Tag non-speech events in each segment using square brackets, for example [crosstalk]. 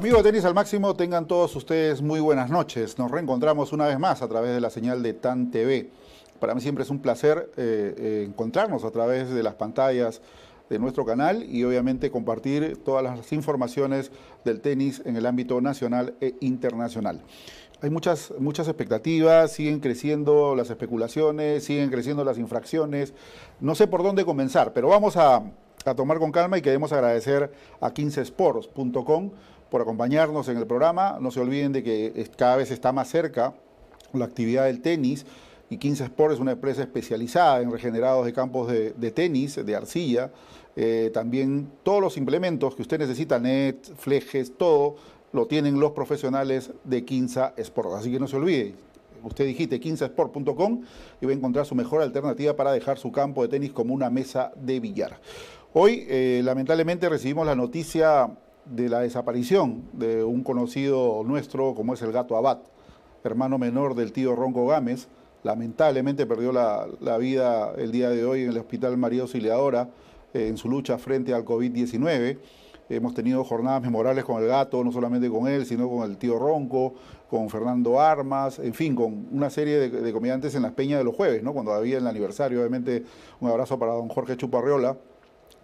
Amigos de Tenis al Máximo, tengan todos ustedes muy buenas noches. Nos reencontramos una vez más a través de la señal de TAN TV. Para mí siempre es un placer eh, eh, encontrarnos a través de las pantallas de nuestro canal y obviamente compartir todas las informaciones del tenis en el ámbito nacional e internacional. Hay muchas, muchas expectativas, siguen creciendo las especulaciones, siguen creciendo las infracciones. No sé por dónde comenzar, pero vamos a, a tomar con calma y queremos agradecer a 15sports.com por acompañarnos en el programa. No se olviden de que cada vez está más cerca la actividad del tenis y 15 Sport es una empresa especializada en regenerados de campos de, tenis, de arcilla. Eh, también todos los implementos que usted necesita, net, flejes, todo, lo tienen los profesionales de 15 Sport. Así que no se olvide, usted digite 15sport.com y va a encontrar su mejor alternativa para dejar su campo de tenis como una mesa de billar. Hoy, eh, lamentablemente, recibimos la noticia de la desaparición de un conocido nuestro como es el gato Abad, hermano menor del tío Ronco Gámez. Lamentablemente perdió la, vida el día de hoy en el Hospital María Auxiliadora eh, en su lucha frente al COVID-19. Hemos tenido jornadas memorables con el gato, no solamente con él, sino con el tío Ronco, con Fernando Armas, en fin, con una serie de, de comediantes en las peñas de los jueves, ¿no? cuando había el aniversario. Obviamente, un abrazo para don Jorge Chuparriola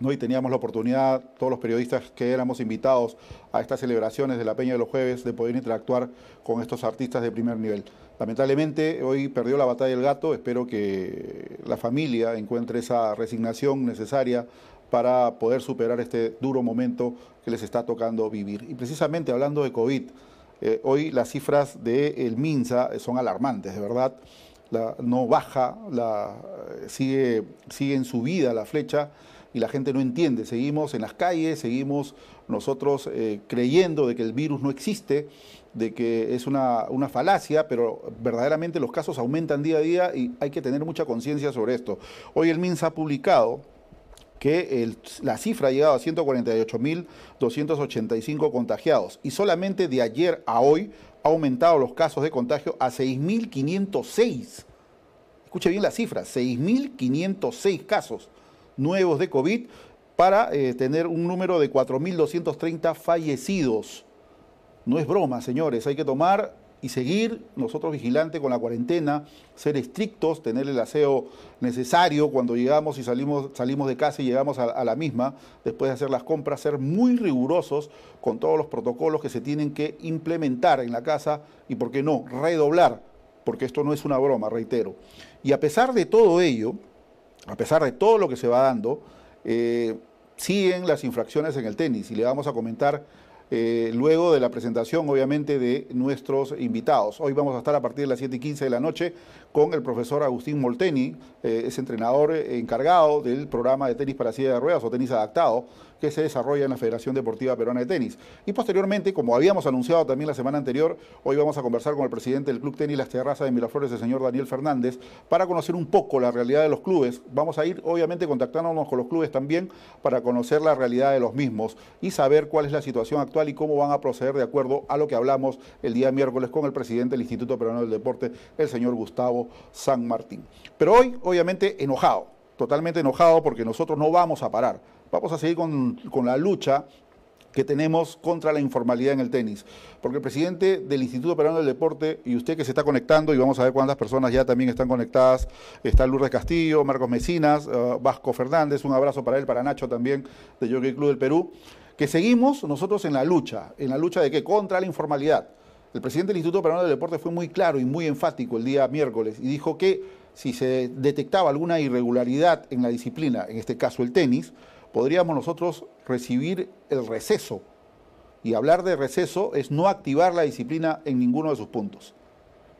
¿no? y teníamos la oportunidad, todos los periodistas que éramos invitados a estas celebraciones de la Peña de los Jueves, de poder interactuar con estos artistas de primer nivel. Lamentablemente, hoy perdió la batalla del gato, espero que la familia encuentre esa resignación necesaria para poder superar este duro momento que les está tocando vivir. Y precisamente hablando de COVID, eh, hoy las cifras del MINSA son alarmantes, de verdad. no baja, sigue, sigue en subida la flecha y la gente no entiende. Seguimos en las calles, seguimos nosotros eh, creyendo de que el virus no existe, de que es una, falacia, pero verdaderamente los casos aumentan día a día y hay que tener mucha conciencia sobre esto. Hoy el MINSA ha publicado que la cifra ha llegado a 148.285 contagiados y solamente de ayer a hoy ha aumentado los casos de contagio a 6.506. Escuche bien la cifra, 6.506 casos nuevos de COVID para eh, tener un número de 4.230 fallecidos. No es broma, señores, hay que tomar y seguir nosotros vigilantes con la cuarentena, ser estrictos, tener el aseo necesario cuando llegamos y salimos, salimos de casa y llegamos a, la misma, después de hacer las compras, ser muy rigurosos con todos los protocolos que se tienen que implementar en la casa y, ¿por qué no?, redoblar, porque esto no es una broma, reitero. Y a pesar de todo ello, a pesar de todo lo que se va dando, eh, siguen las infracciones en el tenis y le vamos a comentar eh, luego de la presentación, obviamente, de nuestros invitados. Hoy vamos a estar a partir de las 7 y 15 de la noche con el profesor Agustín Molteni, eh, es entrenador encargado del programa de tenis para silla de ruedas o tenis adaptado que se desarrolla en la Federación Deportiva Peruana de Tenis. Y posteriormente, como habíamos anunciado también la semana anterior, hoy vamos a conversar con el presidente del Club Tenis Las Terrazas de Miraflores, el señor Daniel Fernández, para conocer un poco la realidad de los clubes. Vamos a ir, obviamente, contactándonos con los clubes también para conocer la realidad de los mismos y saber cuál es la situación actual y cómo van a proceder de acuerdo a lo que hablamos el día miércoles con el presidente del Instituto Peruano del Deporte, el señor Gustavo San Martín. Pero hoy, obviamente, enojado, totalmente enojado porque nosotros no vamos a parar vamos a seguir con, la lucha que tenemos contra la informalidad en el tenis. Porque el presidente del Instituto Peruano del Deporte, y usted que se está conectando, y vamos a ver cuántas personas ya también están conectadas, está Lourdes Castillo, Marcos Mecinas, uh, Vasco Fernández, un abrazo para él, para Nacho también, de Jockey Club del Perú, que seguimos nosotros en la lucha, en la lucha de qué? Contra la informalidad. El presidente del Instituto Peruano del Deporte fue muy claro y muy enfático el día miércoles y dijo que si se detectaba alguna irregularidad en la disciplina, en este caso el tenis, podríamos nosotros recibir el receso. Y hablar de receso es no activar la disciplina en ninguno de sus puntos.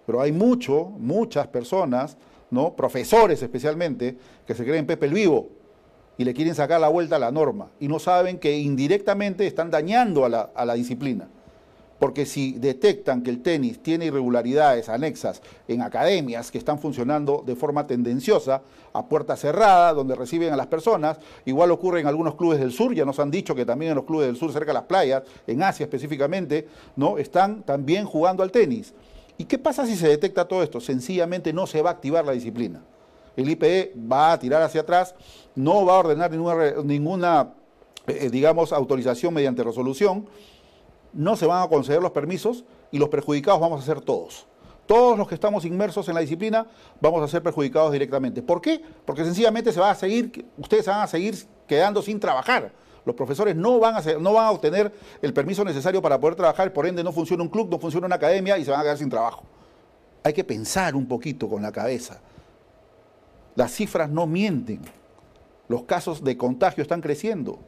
Pero hay mucho, muchas personas, ¿no? profesores especialmente, que se creen Pepe el Vivo y le quieren sacar la vuelta a la norma y no saben que indirectamente están dañando a la, a la disciplina porque si detectan que el tenis tiene irregularidades anexas en academias que están funcionando de forma tendenciosa, a puerta cerrada, donde reciben a las personas, igual ocurre en algunos clubes del sur, ya nos han dicho que también en los clubes del sur, cerca de las playas, en Asia específicamente, ¿no? están también jugando al tenis. ¿Y qué pasa si se detecta todo esto? Sencillamente no se va a activar la disciplina. El IPE va a tirar hacia atrás, no va a ordenar ninguna, ninguna eh, digamos, autorización mediante resolución, no se van a conceder los permisos y los perjudicados vamos a ser todos. Todos los que estamos inmersos en la disciplina vamos a ser perjudicados directamente. ¿Por qué? Porque sencillamente se va a seguir, ustedes van a seguir quedando sin trabajar. Los profesores no van, a no van a obtener el permiso necesario para poder trabajar, por ende no funciona un club, no funciona una academia y se van a quedar sin trabajo. Hay que pensar un poquito con la cabeza. Las cifras no mienten. Los casos de contagio están creciendo.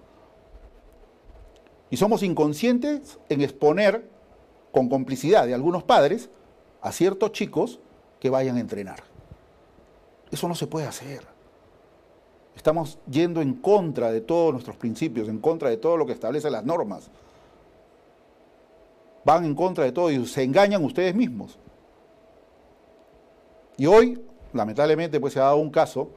Y somos inconscientes en exponer con complicidad de algunos padres a ciertos chicos que vayan a entrenar. Eso no se puede hacer. Estamos yendo en contra de todos nuestros principios, en contra de todo lo que establecen las normas. Van en contra de todo y se engañan ustedes mismos. Y hoy, lamentablemente, pues se ha dado un caso,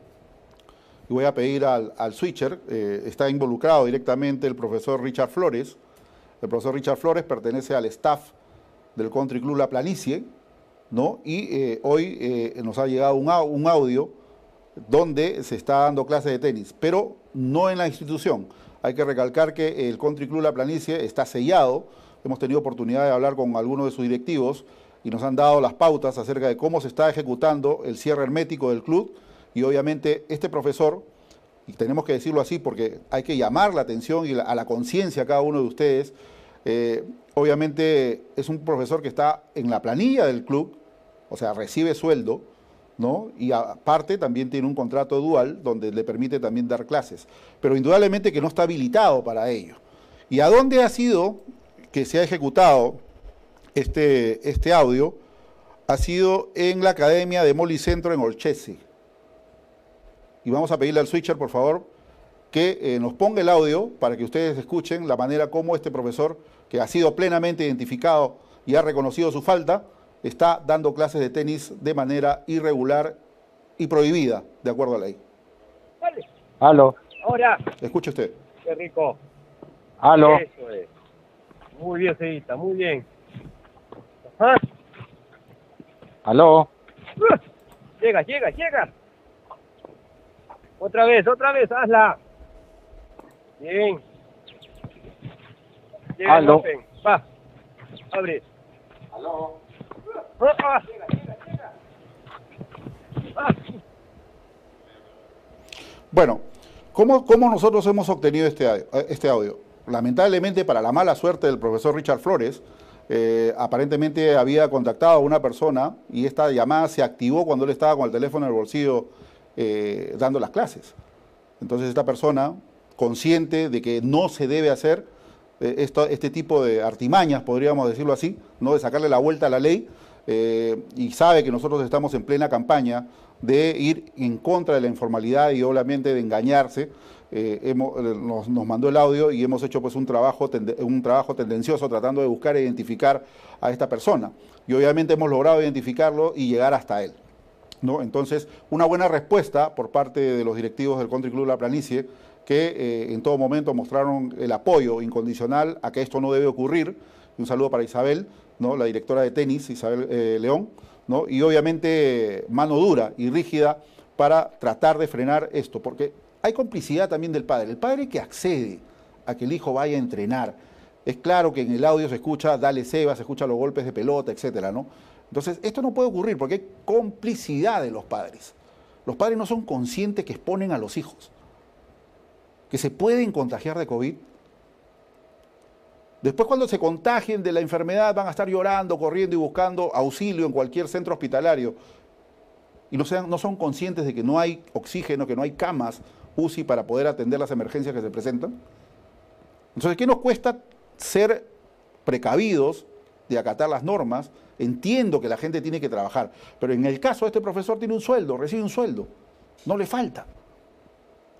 y voy a pedir al, switcher, eh, está involucrado directamente el profesor Richard Flores. El profesor Richard Flores pertenece al staff del Country Club La Planicie, ¿no? Y eh, hoy eh, nos ha llegado un, un audio donde se está dando clases de tenis, pero no en la institución. Hay que recalcar que el Country Club La Planicie está sellado. Hemos tenido oportunidad de hablar con algunos de sus directivos y nos han dado las pautas acerca de cómo se está ejecutando el cierre hermético del club. Y obviamente este profesor, y tenemos que decirlo así porque hay que llamar la atención y a la conciencia a cada uno de ustedes, eh, obviamente es un profesor que está en la planilla del club, o sea, recibe sueldo, y aparte también tiene un contrato dual donde le permite también dar clases, pero indudablemente que no está habilitado para ello. ¿Y a dónde ha sido que se ha ejecutado este, este audio? Ha sido en la Academia de Molicentro en Olchese. Y vamos a pedirle al switcher, por favor, que eh, nos ponga el audio para que ustedes escuchen la manera como este profesor, que ha sido plenamente identificado y ha reconocido su falta, está dando clases de tenis de manera irregular y prohibida, de acuerdo a la ley. Vale. Aló. Ahora. Escuche usted. Qué rico. Aló. Eso es. Muy bien, Cedita, muy bien. Ajá. Aló. Uh, llega, llega, llega. Otra vez, otra vez, hazla. Bien. Llega Aló. Va. Abre. Aló. Bueno, ¿cómo, nosotros hemos obtenido este, este audio? Lamentablemente, para la mala suerte del profesor Richard Flores, eh, aparentemente había contactado a una persona y esta llamada se activó cuando él estaba con el teléfono en el bolsillo eh, dando las clases. Entonces esta persona, consciente de que no se debe hacer eh, este tipo de artimañas, podríamos decirlo así, no de sacarle la vuelta a la ley, eh, y sabe que nosotros estamos en plena campaña de ir en contra de la informalidad y obviamente de engañarse. Nos, mandó el audio y hemos hecho pues un trabajo, un trabajo tendencioso tratando de buscar e identificar a esta persona. Y obviamente hemos logrado identificarlo y llegar hasta él. ¿No? Entonces, una buena respuesta por parte de los directivos del Country Club La Planicie, que en todo momento mostraron el apoyo incondicional a que esto no debe ocurrir. Un saludo para Isabel, la directora de tenis, Isabel eh, León, ¿no? y obviamente mano dura y rígida para tratar de frenar esto, porque hay complicidad también del padre. El padre que accede a que el hijo vaya a entrenar, es claro que en el audio se escucha, dale Seba, se escucha los golpes de pelota, etcétera, ¿no? Entonces, esto no puede ocurrir porque hay complicidad de los padres. Los padres no son conscientes que exponen a los hijos, que se pueden contagiar de COVID Después cuando se contagien de la enfermedad van a estar llorando, corriendo y buscando auxilio en cualquier centro hospitalario. Y no, sean, no son conscientes de que no hay oxígeno, que no hay camas UCI para poder atender las emergencias que se presentan. Entonces, ¿qué nos cuesta ser precavidos de acatar las normas? Entiendo que la gente tiene que trabajar, pero en el caso de este profesor tiene un sueldo, recibe un sueldo, no le falta.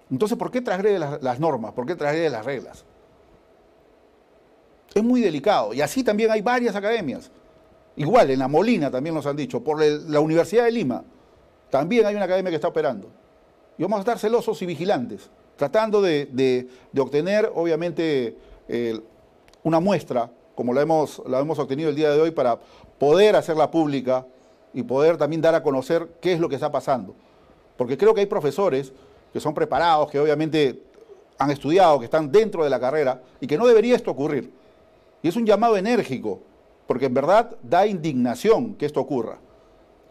Entonces, ¿por qué transgrede las, normas? ¿Por qué transgrede las reglas? Es muy delicado. Y así también hay varias academias. Igual, en la Molina también nos han dicho, por la Universidad de Lima, también hay una academia que está operando. Y vamos a estar celosos y vigilantes, tratando de, obtener, obviamente, una muestra, como la hemos, la hemos obtenido el día de hoy, para poder hacerla pública y poder también dar a conocer qué es lo que está pasando. Porque creo que hay profesores que son preparados, que obviamente han estudiado, que están dentro de la carrera, y que no debería esto ocurrir. Y es un llamado enérgico, porque en verdad da indignación que esto ocurra.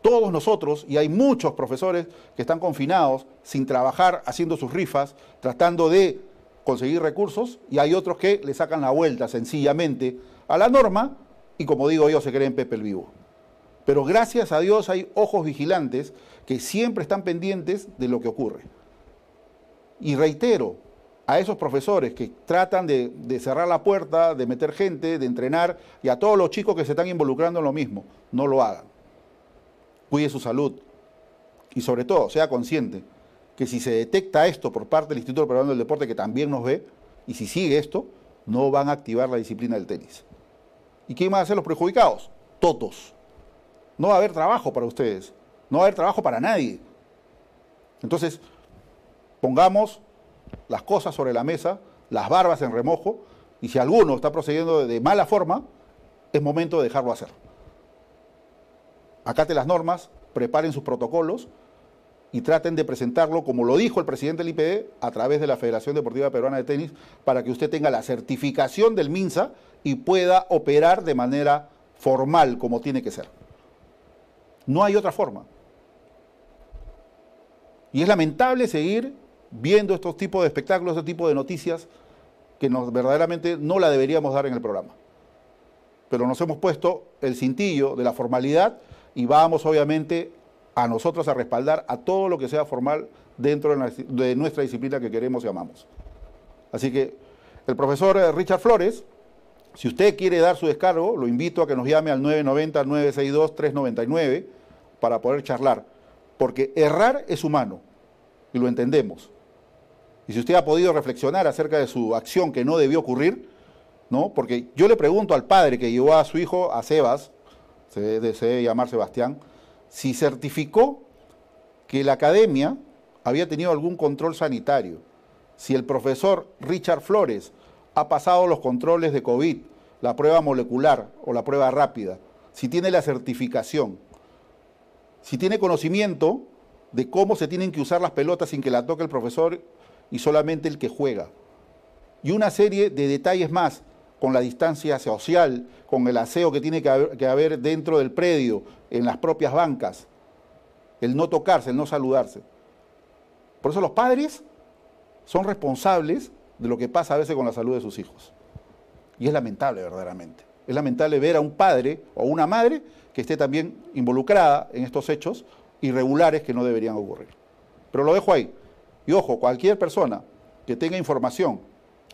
Todos nosotros, y hay muchos profesores que están confinados sin trabajar, haciendo sus rifas, tratando de conseguir recursos, y hay otros que le sacan la vuelta sencillamente a la norma y como digo yo, se creen Pepe el Vivo. Pero gracias a Dios hay ojos vigilantes que siempre están pendientes de lo que ocurre. Y reitero, a esos profesores que tratan de, cerrar la puerta, de meter gente, de entrenar, y a todos los chicos que se están involucrando en lo mismo, no lo hagan. Cuide su salud. Y sobre todo, sea consciente que si se detecta esto por parte del Instituto Peruano del Deporte, que también nos ve, y si sigue esto, no van a activar la disciplina del tenis. ¿Y quién van a ser los perjudicados? Todos. No va a haber trabajo para ustedes. No va a haber trabajo para nadie. Entonces, pongamos las cosas sobre la mesa, las barbas en remojo, y si alguno está procediendo de mala forma, es momento de dejarlo hacer. Acate las normas, preparen sus protocolos y traten de presentarlo, como lo dijo el presidente del IPD, a través de la Federación Deportiva Peruana de Tenis, para que usted tenga la certificación del MINSA y pueda operar de manera formal, como tiene que ser. No hay otra forma. Y es lamentable seguir viendo estos tipos de espectáculos, este tipo de noticias que verdaderamente no la deberíamos dar en el programa. Pero nos hemos puesto el cintillo de la formalidad y vamos obviamente a nosotros a respaldar a todo lo que sea formal dentro de nuestra disciplina que queremos y amamos. Así que el profesor eh, Richard Flores, si usted quiere dar su descargo, lo invito a que nos llame al 990-962-399 para poder charlar, porque errar es humano y lo entendemos. Y si usted ha podido reflexionar acerca de su acción que no debió ocurrir, ¿no? Porque yo le pregunto al padre que llevó a su hijo a Sebas, se debe llamar Sebastián, si certificó que la academia había tenido algún control sanitario, si el profesor Richard Flores ha pasado los controles de COVID, la prueba molecular o la prueba rápida, si tiene la certificación, si tiene conocimiento de cómo se tienen que usar las pelotas sin que la toque el profesor y solamente el que juega. Y una serie de detalles más con la distancia social, con el aseo que tiene que haber, dentro del predio, en las propias bancas, el no tocarse, el no saludarse. Por eso los padres son responsables de lo que pasa a veces con la salud de sus hijos. Y es lamentable verdaderamente. Es lamentable ver a un padre o una madre que esté también involucrada en estos hechos irregulares que no deberían ocurrir. Pero lo dejo ahí. Y ojo, cualquier persona que tenga información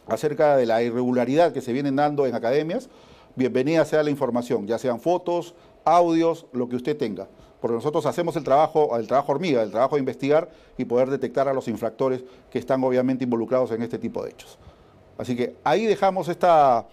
acerca de la irregularidad que se vienen dando en academias, bienvenida sea la información, ya sean fotos, audios, lo que usted tenga. Porque nosotros hacemos el trabajo, el trabajo hormiga, el trabajo de investigar y poder detectar a los infractores que están obviamente involucrados en este tipo de hechos. Así que ahí dejamos esta,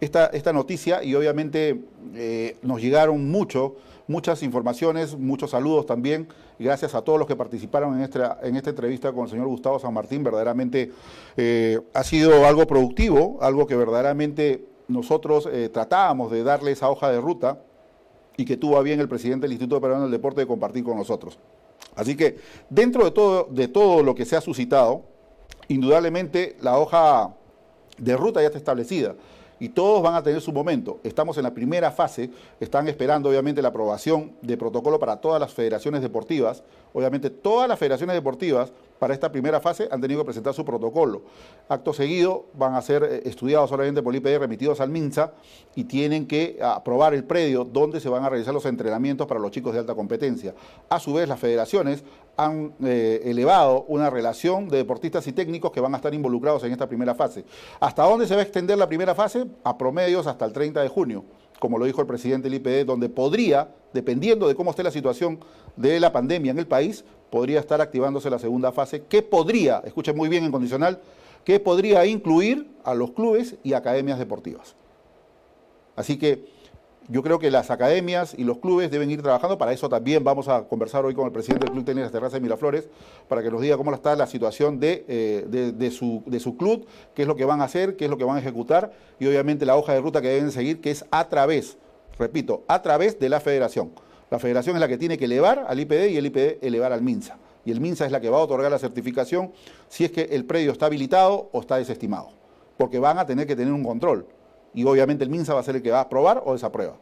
esta, noticia y obviamente eh, nos llegaron mucho muchas informaciones, muchos saludos también. Gracias a todos los que participaron en esta, en esta entrevista con el señor Gustavo San Martín. Verdaderamente eh, ha sido algo productivo, algo que verdaderamente nosotros eh, tratábamos de darle esa hoja de ruta y que tuvo a bien el presidente del Instituto Peruano del Deporte de compartir con nosotros. Así que dentro de todo, de todo lo que se ha suscitado, indudablemente la hoja de ruta ya está establecida y todos van a tener su momento. Estamos en la primera fase, están esperando obviamente la aprobación de protocolo para todas las federaciones deportivas. Obviamente todas las federaciones deportivas para esta primera fase han tenido que presentar su protocolo. Acto seguido van a ser eh, estudiados solamente por el IPD, remitidos al MINSA y tienen que aprobar el predio donde se van a realizar los entrenamientos para los chicos de alta competencia. A su vez, las federaciones han eh, elevado una relación de deportistas y técnicos que van a estar involucrados en esta primera fase. ¿Hasta dónde se va a extender la primera fase? A promedios hasta el 30 de junio como lo dijo el presidente del IPD, donde podría, dependiendo de cómo esté la situación de la pandemia en el país, podría estar activándose la segunda fase, que podría, escuchen muy bien en condicional, que podría incluir a los clubes y academias deportivas. Así que yo creo que las academias y los clubes deben ir trabajando. Para eso también vamos a conversar hoy con el presidente del Club Tenis de Terraza de Miraflores para que nos diga cómo está la situación eh, de, su club, qué es lo que van a hacer, qué es lo que van a ejecutar y obviamente la hoja de ruta que deben seguir, que es a través, repito, a través de la federación. La federación es la que tiene que elevar al IPD y el IPD elevar al MINSA. Y el MINSA es la que va a otorgar la certificación si es que el predio está habilitado o está desestimado. Porque van a tener que tener un control Y obviamente el MINSA va a ser el que va a aprobar o desaprueba.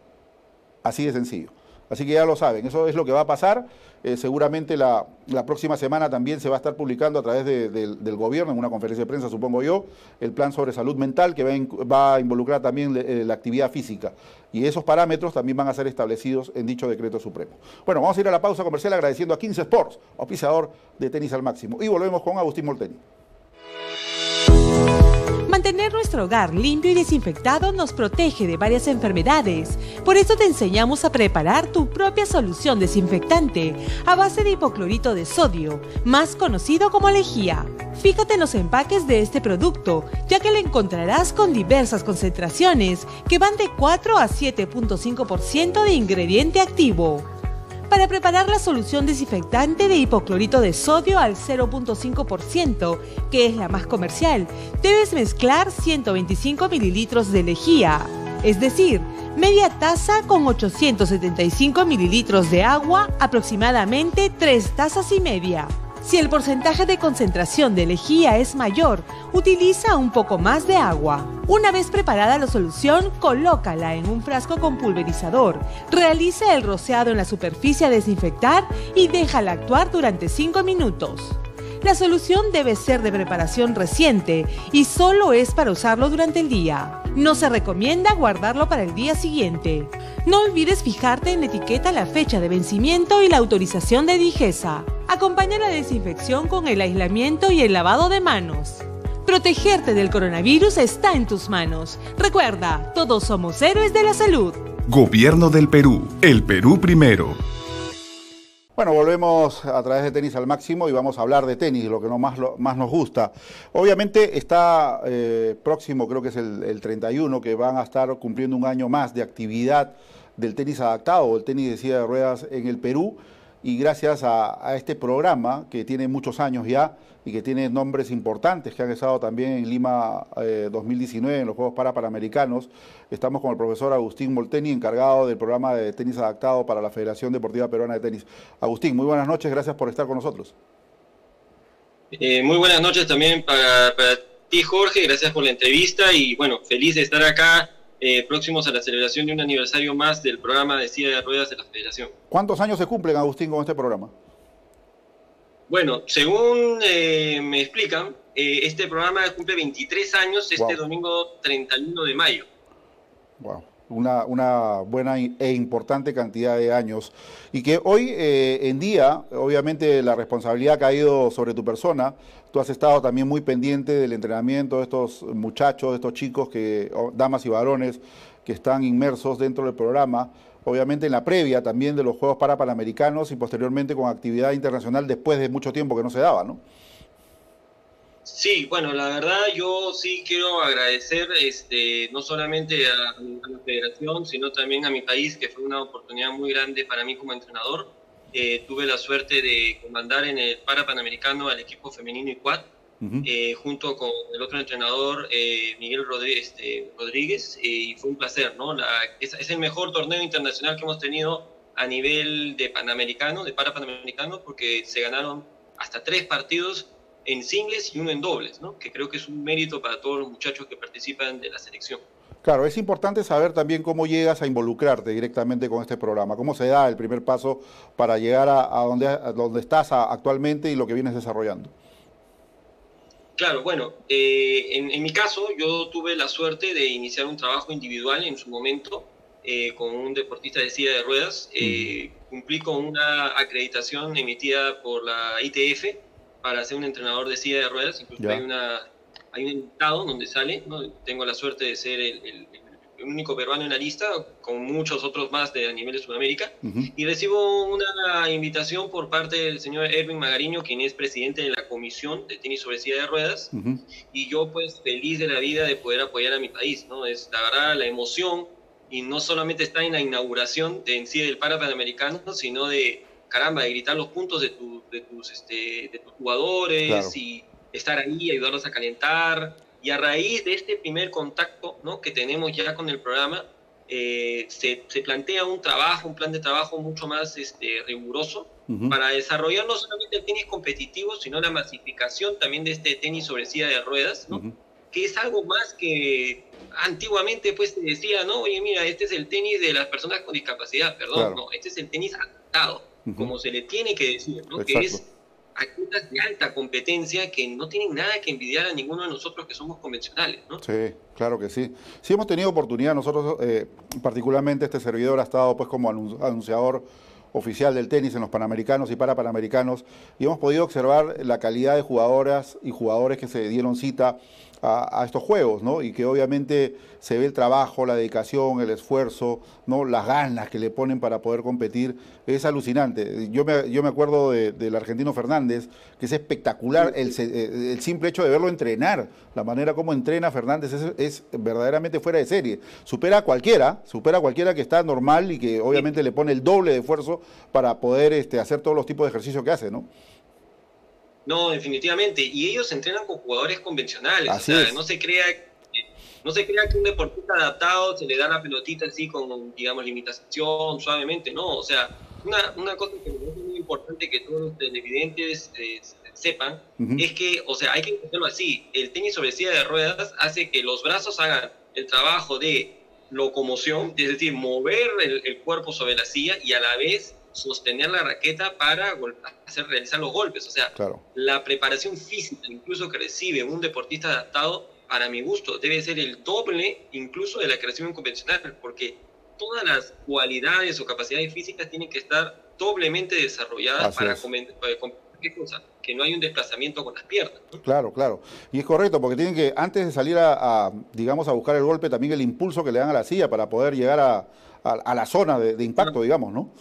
Así de sencillo. Así que ya lo saben, eso es lo que va a pasar. Eh, seguramente la, próxima semana también se va a estar publicando a través del gobierno, en una conferencia de prensa, supongo yo, el plan sobre salud mental que va a, involucrar también eh, la actividad física. Y esos parámetros también van a ser establecidos en dicho decreto supremo. Bueno, vamos a ir a la pausa comercial agradeciendo a 15 Sports, auspiciador de tenis al máximo. Y volvemos con Agustín Molteni. Mantener nuestro hogar limpio y desinfectado nos protege de varias enfermedades. Por eso te enseñamos a preparar tu propia solución desinfectante a base de hipoclorito de sodio, más conocido como lejía. Fíjate en los empaques de este producto, ya que lo encontrarás con diversas concentraciones que van de 4 a 7.5% de ingrediente activo. Para preparar la solución desinfectante de hipoclorito de sodio al 0.5%, que es la más comercial, debes mezclar 125 mililitros de lejía, es decir, media taza con 875 mililitros de agua, aproximadamente 3 tazas y media. Si el porcentaje de concentración de lejía es mayor, utiliza un poco más de agua. Una vez preparada la solución, colócala en un frasco con pulverizador. Realiza el rociado en la superficie a desinfectar y déjala actuar durante 5 minutos. La solución debe ser de preparación reciente y solo es para usarlo durante el día. No se recomienda guardarlo para el día siguiente. No olvides fijarte en la etiqueta la fecha de vencimiento y la autorización de Digesa. Acompaña la desinfección con el aislamiento y el lavado de manos. Protegerte del coronavirus está en tus manos. Recuerda, todos somos héroes de la salud. Gobierno del Perú. El Perú primero. Bueno, volvemos a través de tenis al máximo y vamos a hablar de tenis, lo que no más, más nos gusta. Obviamente está eh, próximo, creo que es el, el, 31, que van a estar cumpliendo un año más de actividad del tenis adaptado el tenis de silla de ruedas en el Perú y gracias a, este programa que tiene muchos años ya y que tiene nombres importantes que han estado también en Lima 2019 eh, en los Juegos Parapanamericanos. Estamos con el profesor Agustín Molteni, encargado del programa de tenis adaptado para la Federación Deportiva Peruana de Tenis. Agustín, muy buenas noches, gracias por estar con nosotros. Eh, muy buenas noches también para, para ti, Jorge, gracias por la entrevista y bueno, feliz de estar acá eh, próximos a la celebración de un aniversario más del programa de silla de ruedas de la Federación. ¿Cuántos años se cumplen, Agustín, con este programa? Bueno, según eh, me explican, eh, este programa cumple 23 años este domingo 31 de mayo. Wow una, una, buena e importante cantidad de años. Y que hoy eh, en día, obviamente la responsabilidad ha caído sobre tu persona. Tú has estado también muy pendiente del entrenamiento de estos muchachos, de estos chicos, que, damas y varones, que están inmersos dentro del programa. Obviamente en la previa también de los Juegos Parapanamericanos y posteriormente con actividad internacional después de mucho tiempo que no se daba, ¿no? Sí, bueno, la verdad yo sí quiero agradecer este, no solamente a, la federación, sino también a mi país, que fue una oportunidad muy grande para mí como entrenador. Eh, tuve la suerte de comandar en el Para Panamericano al equipo femenino y quad, eh, junto con el otro entrenador, eh, Miguel Rodríguez, este, Rodríguez y fue un placer, ¿no? es, es, el mejor torneo internacional que hemos tenido a nivel de Panamericano, de Para Panamericano, porque se ganaron hasta tres partidos en singles y uno en dobles, ¿no? que creo que es un mérito para todos los muchachos que participan de la selección. Claro, es importante saber también cómo llegas a involucrarte directamente con este programa, cómo se da el primer paso para llegar a, donde, donde, estás actualmente y lo que vienes desarrollando. Claro, bueno, eh, en, mi caso yo tuve la suerte de iniciar un trabajo individual en su momento eh, con un deportista de silla de ruedas. Eh, cumplí con una acreditación emitida por la ITF, para ser un entrenador de silla de ruedas, incluso hay, una, hay un invitado donde sale, ¿no? tengo la suerte de ser el, único peruano en la lista, con muchos otros más de a nivel de Sudamérica, y recibo una invitación por parte del señor Erwin Magariño, quien es presidente de la Comisión de Tenis sobre Silla de Ruedas, y yo pues feliz de la vida de poder apoyar a mi país, ¿no? Es la verdad la emoción, y no solamente está en la inauguración de en sí del Para Panamericano, sino de caramba, de gritar los puntos de, de, tus, este, de tus jugadores y estar ahí, ayudarlos a calentar. Y a raíz de este primer contacto ¿no? que tenemos ya con el programa, eh, se, se, plantea un trabajo, un plan de trabajo mucho más este, riguroso para desarrollar no solamente el tenis competitivo, sino la masificación también de este tenis sobre silla de ruedas, ¿no? que es algo más que antiguamente pues se decía, no, oye, mira, este es el tenis de las personas con discapacidad, perdón, no, este es el tenis adaptado, como se le tiene que decir, ¿no? Que es atletas de alta competencia que no tienen nada que envidiar a ninguno de nosotros que somos convencionales, ¿no? Sí, claro que sí. Sí hemos tenido oportunidad, nosotros, eh, particularmente este servidor ha estado pues como anunciador oficial del tenis en los Panamericanos y para Panamericanos y hemos podido observar la calidad de jugadoras y jugadores que se dieron cita a, estos juegos, ¿no? Y que obviamente se ve el trabajo, la dedicación, el esfuerzo, ¿no? Las ganas que le ponen para poder competir. Es alucinante. Yo me, yo me acuerdo del argentino Fernández, que es espectacular el, el, simple hecho de verlo entrenar. La manera como entrena Fernández es, verdaderamente fuera de serie. Supera a cualquiera, supera a cualquiera que está normal y que obviamente le pone el doble de esfuerzo para poder este, hacer todos los tipos de ejercicio que hace, ¿no? No, definitivamente. Y ellos entrenan con jugadores convencionales. o sea, no se crea no se crea que un deportista adaptado se le da la pelotita así con, digamos, limitación, suavemente, no. O sea, una, una cosa que es muy importante que todos los televidentes eh, sepan es que, o sea, hay que entenderlo así. El tenis sobre silla de ruedas hace que los brazos hagan el trabajo de locomoción, es decir, mover el, el cuerpo sobre la silla y a la vez sostener la raqueta para hacer, realizar los golpes. O sea, la preparación física incluso que recibe un deportista adaptado, para mi gusto, debe ser el doble incluso de la creación convencional, porque todas las cualidades o capacidades físicas tienen que estar doblemente desarrolladas para competir. ¿Qué cosa? Que no hay un desplazamiento con las piernas. Claro, claro. Y es correcto, porque tienen que, antes de salir a, digamos, a buscar el golpe, también el impulso que le dan a la silla para poder llegar a, a, la zona de, de impacto, digamos, ¿no?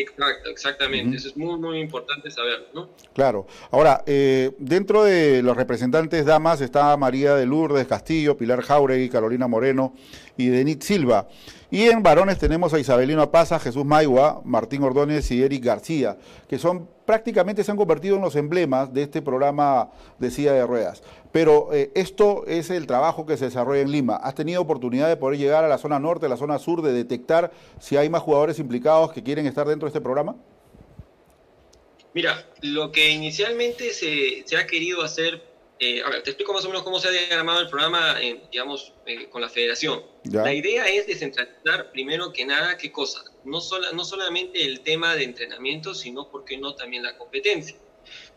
Exacto, exactamente. Eso es muy, muy importante saberlo, ¿no? Claro. Ahora, eh, dentro de los representantes damas está María de Lourdes Castillo, Pilar Jauregui, Carolina Moreno y Denit Silva. Y en varones tenemos a Isabelino Paza, Jesús Maigua, Martín Ordóñez y Eric García, que son prácticamente se han convertido en los emblemas de este programa de silla de ruedas. Pero eh, esto es el trabajo que se desarrolla en Lima. ¿Has tenido oportunidad de poder llegar a la zona norte, a la zona sur, de detectar si hay más jugadores implicados que quieren estar dentro de este programa? Mira, lo que inicialmente se, se ha querido hacer eh, a ver, te explico más o menos cómo se ha diagramado el programa, digamos, eh, con la federación. La idea es descentralizar, primero que nada, ¿qué cosa? No, no solamente el tema de entrenamiento, sino, ¿por qué no, también la competencia?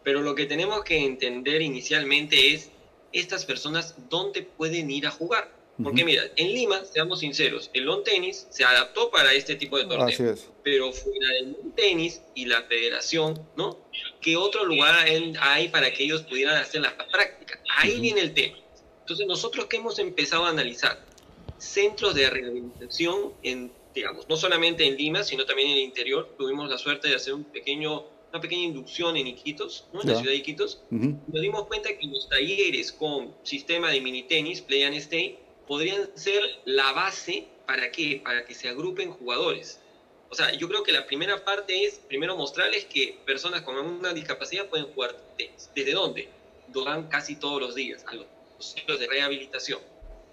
Pero lo que tenemos que entender inicialmente es estas personas dónde pueden ir a jugar. Porque mira, en Lima, seamos sinceros, el long tenis se adaptó para este tipo de torneos. Pero fuera del long tenis y la federación, ¿no? ¿Qué otro lugar hay para que ellos pudieran hacer la práctica? Ahí viene el tema. Entonces, nosotros que hemos empezado a analizar centros de rehabilitación en, digamos, no solamente en Lima, sino también en el interior. Tuvimos la suerte de hacer un pequeño una pequeña inducción en Iquitos, ¿no? en la ciudad de Iquitos, nos dimos cuenta que los talleres con sistema de mini tenis, play and stay, podrían ser la base para qué? Para que se agrupen jugadores. O sea, yo creo que la primera parte es primero mostrarles que personas con alguna discapacidad pueden jugar tenis. ¿Desde dónde? Lo dan casi todos los días, a los centros de rehabilitación.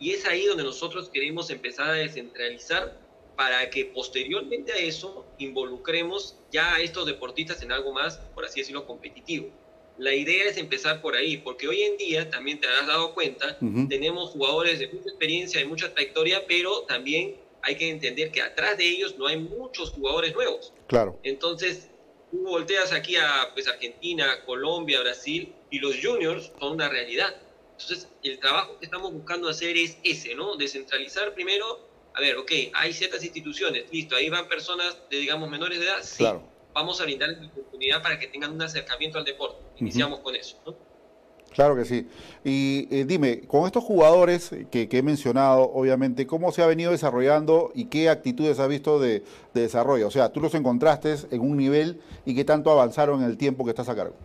Y es ahí donde nosotros queremos empezar a descentralizar para que posteriormente a eso involucremos ya a estos deportistas en algo más, por así decirlo, competitivo. La idea es empezar por ahí, porque hoy en día, también te has dado cuenta, tenemos jugadores de mucha experiencia y mucha trayectoria, pero también hay que entender que atrás de ellos no hay muchos jugadores nuevos. Claro. Entonces, tú volteas aquí a pues, Argentina, Colombia, Brasil, y los juniors son una realidad. Entonces, el trabajo que estamos buscando hacer es ese, ¿no? Descentralizar primero, a ver, ok, hay ciertas instituciones, listo, ahí van personas de, digamos, menores de edad, sí. Claro vamos a brindar la oportunidad para que tengan un acercamiento al deporte. Iniciamos con eso. ¿no? Claro que sí. Y eh, dime, con estos jugadores que, he mencionado, obviamente, ¿cómo se ha venido desarrollando y qué actitudes has visto de, desarrollo? O sea, tú los encontraste en un nivel y qué tanto avanzaron en el tiempo que estás a cargo.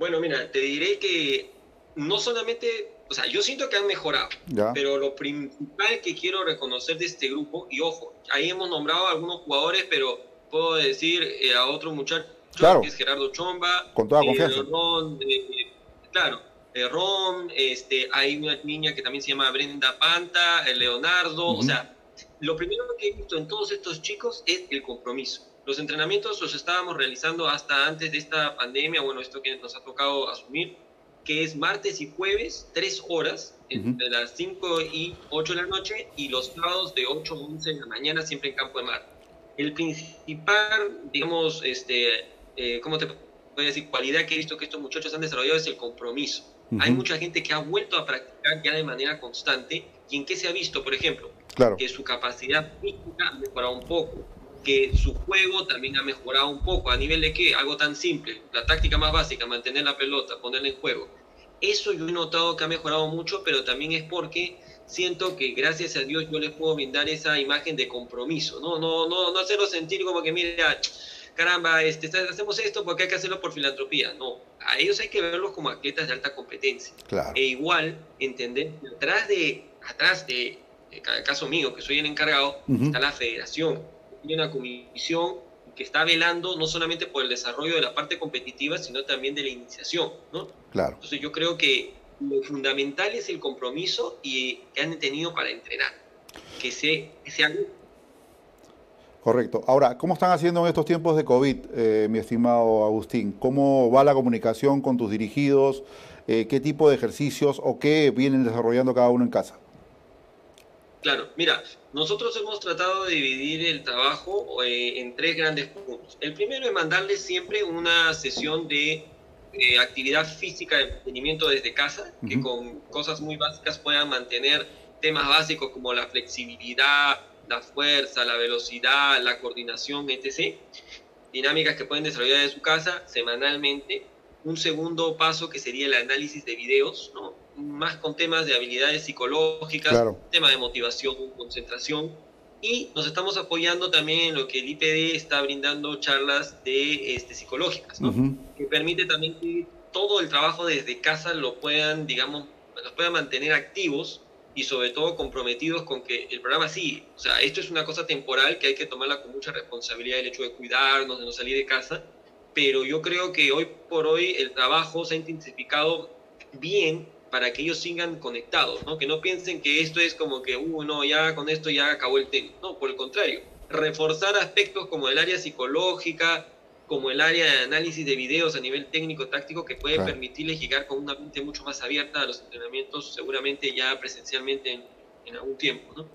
Bueno, mira, te diré que no solamente, o sea, yo siento que han mejorado, pero lo principal que quiero reconocer de este grupo, y ojo, ahí hemos nombrado a algunos jugadores, pero puedo decir eh, a otro muchacho que es Gerardo Chomba. Con toda confianza. claro, Ron, este, hay una niña que también se llama Brenda Panta, el Leonardo, o sea, lo primero que he visto en todos estos chicos es el compromiso. Los entrenamientos los estábamos realizando hasta antes de esta pandemia, bueno, esto que nos ha tocado asumir, que es martes y jueves, tres horas, entre las 5 y 8 de la noche, y los sábados de 8 a 11 de la mañana, siempre en Campo de Mar. El principal, digamos, este, eh, ¿cómo te puedo decir? Cualidad que he visto que estos muchachos han desarrollado es el compromiso. Hay mucha gente que ha vuelto a practicar ya de manera constante, y en qué se ha visto, por ejemplo, claro. que su capacidad física ha mejorado un poco, que su juego también ha mejorado un poco. ¿A nivel de qué? Algo tan simple. La táctica más básica, mantener la pelota, ponerla en juego. Eso yo he notado que ha mejorado mucho, pero también es porque siento que gracias a Dios yo les puedo brindar esa imagen de compromiso. No, no, no, no hacerlo sentir como que, mira, caramba, este, hacemos esto porque hay que hacerlo por filantropía. No, a ellos hay que verlos como atletas de alta competencia. Claro. E igual entender que atrás de, atrás de, cada caso mío, que soy el encargado, está la federación. Una comisión que está velando no solamente por el desarrollo de la parte competitiva, sino también de la iniciación, ¿no? Claro. Entonces yo creo que lo fundamental es el compromiso y que han tenido para entrenar, que se, que se Correcto. Ahora, ¿cómo están haciendo en estos tiempos de COVID, eh, mi estimado Agustín? ¿Cómo va la comunicación con tus dirigidos? Eh, ¿Qué tipo de ejercicios o qué vienen desarrollando cada uno en casa? Claro, mira, nosotros hemos tratado de dividir el trabajo eh, en tres grandes puntos. El primero es mandarles siempre una sesión de eh, actividad física de mantenimiento desde casa, que con cosas muy básicas puedan mantener temas básicos como la flexibilidad, la fuerza, la velocidad, la coordinación, etc. Dinámicas que pueden desarrollar en su casa semanalmente. Un segundo paso que sería el análisis de videos, ¿no? Más con temas de habilidades psicológicas, claro. tema de motivación, concentración. Y nos estamos apoyando también en lo que el IPD está brindando charlas de este, psicológicas, ¿no? que permite también que todo el trabajo desde casa lo puedan, digamos, los puedan mantener activos y sobre todo comprometidos con que el programa sí, o sea, esto es una cosa temporal que hay que tomarla con mucha responsabilidad, el hecho de cuidarnos, de no salir de casa, pero yo creo que hoy por hoy el trabajo se ha intensificado bien para que ellos sigan conectados, ¿no? Que no piensen que esto es como que, uh, no, ya con esto ya acabó el tenis. No, por el contrario, reforzar aspectos como el área psicológica, como el área de análisis de videos a nivel técnico-táctico que puede permitirles llegar con una mente mucho más abierta a los entrenamientos, seguramente ya presencialmente en, en algún tiempo, ¿no?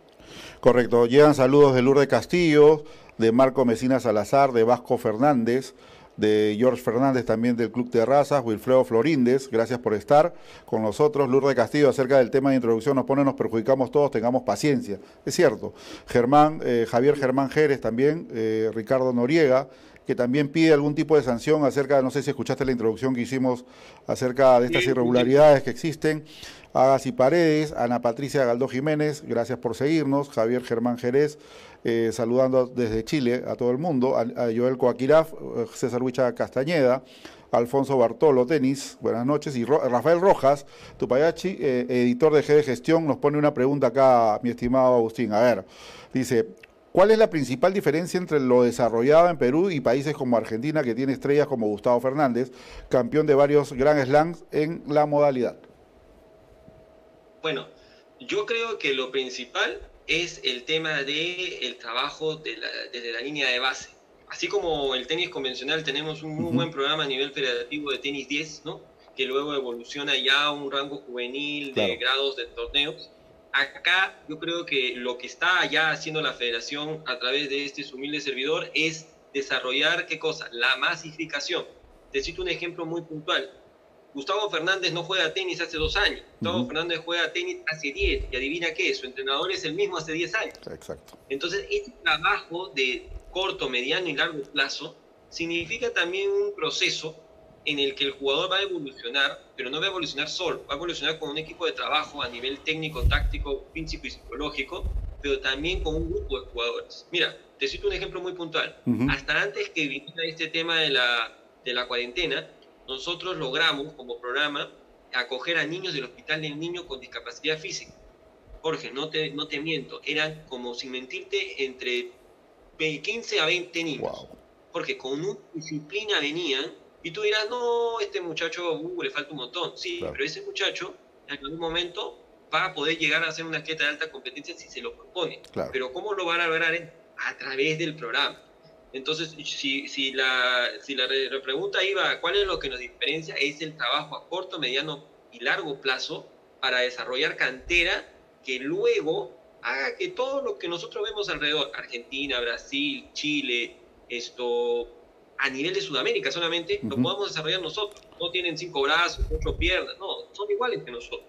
Correcto. Llegan saludos de Lourdes Castillo, de Marco Mesina Salazar, de Vasco Fernández, de George Fernández también del Club de Razas, Wilfredo Florindes, gracias por estar con nosotros. Lourdes Castillo acerca del tema de introducción nos pone, nos perjudicamos todos, tengamos paciencia. Es cierto. Germán, eh, Javier Germán Jerez también, eh, Ricardo Noriega, que también pide algún tipo de sanción acerca, no sé si escuchaste la introducción que hicimos acerca de estas irregularidades que existen. Agas y Paredes, Ana Patricia Galdó Jiménez, gracias por seguirnos, Javier Germán Jerez, eh, saludando desde Chile a todo el mundo, a, Joel Coaquiraf, eh, César Huicha Castañeda, Alfonso Bartolo, tenis, buenas noches, y Rafael Rojas, Tupayachi, eh, editor de G de Gestión, nos pone una pregunta acá, mi estimado Agustín. A ver, dice, ¿cuál es la principal diferencia entre lo desarrollado en Perú y países como Argentina, que tiene estrellas como Gustavo Fernández, campeón de varios Grand Slams en la modalidad? Bueno, yo creo que lo principal es el tema del el trabajo de desde la línea de base. Así como el tenis convencional tenemos un muy buen programa a nivel federativo de tenis 10, ¿no? que luego evoluciona ya a un rango juvenil de grados de torneos. Acá yo creo que lo que está ya haciendo la federación a través de este humilde servidor es desarrollar, ¿qué cosa? La masificación. Te cito un ejemplo muy puntual. Gustavo Fernández no juega tenis hace dos años. Gustavo Fernández juega tenis hace diez. Y adivina qué, su entrenador es el mismo hace diez años. Exacto. Entonces, este trabajo de corto, mediano y largo plazo significa también un proceso en el que el jugador va a evolucionar, pero no va a evolucionar solo, va a evolucionar con un equipo de trabajo a nivel técnico, táctico, físico y psicológico, pero también con un grupo de jugadores. Mira, te cito un ejemplo muy puntual. Hasta antes que viniera este tema de la, de la cuarentena, nosotros logramos como programa acoger a niños del Hospital del Niño con discapacidad física. Jorge, no te, no te miento, eran como sin mentirte entre 15 a 20 niños. Porque con una disciplina venían y tú dirás, no, este muchacho uh, le falta un montón. Sí, pero ese muchacho en algún momento va a poder llegar a ser una atleta de alta competencia si se lo propone. Pero ¿cómo lo van a lograr? A través del programa. Entonces, si, si, la, si la pregunta iba, ¿cuál es lo que nos diferencia? Es el trabajo a corto, mediano y largo plazo para desarrollar cantera que luego haga que todo lo que nosotros vemos alrededor, Argentina, Brasil, Chile, esto, a nivel de Sudamérica solamente, lo podamos desarrollar nosotros. No tienen cinco brazos, ocho piernas, no, son iguales que nosotros.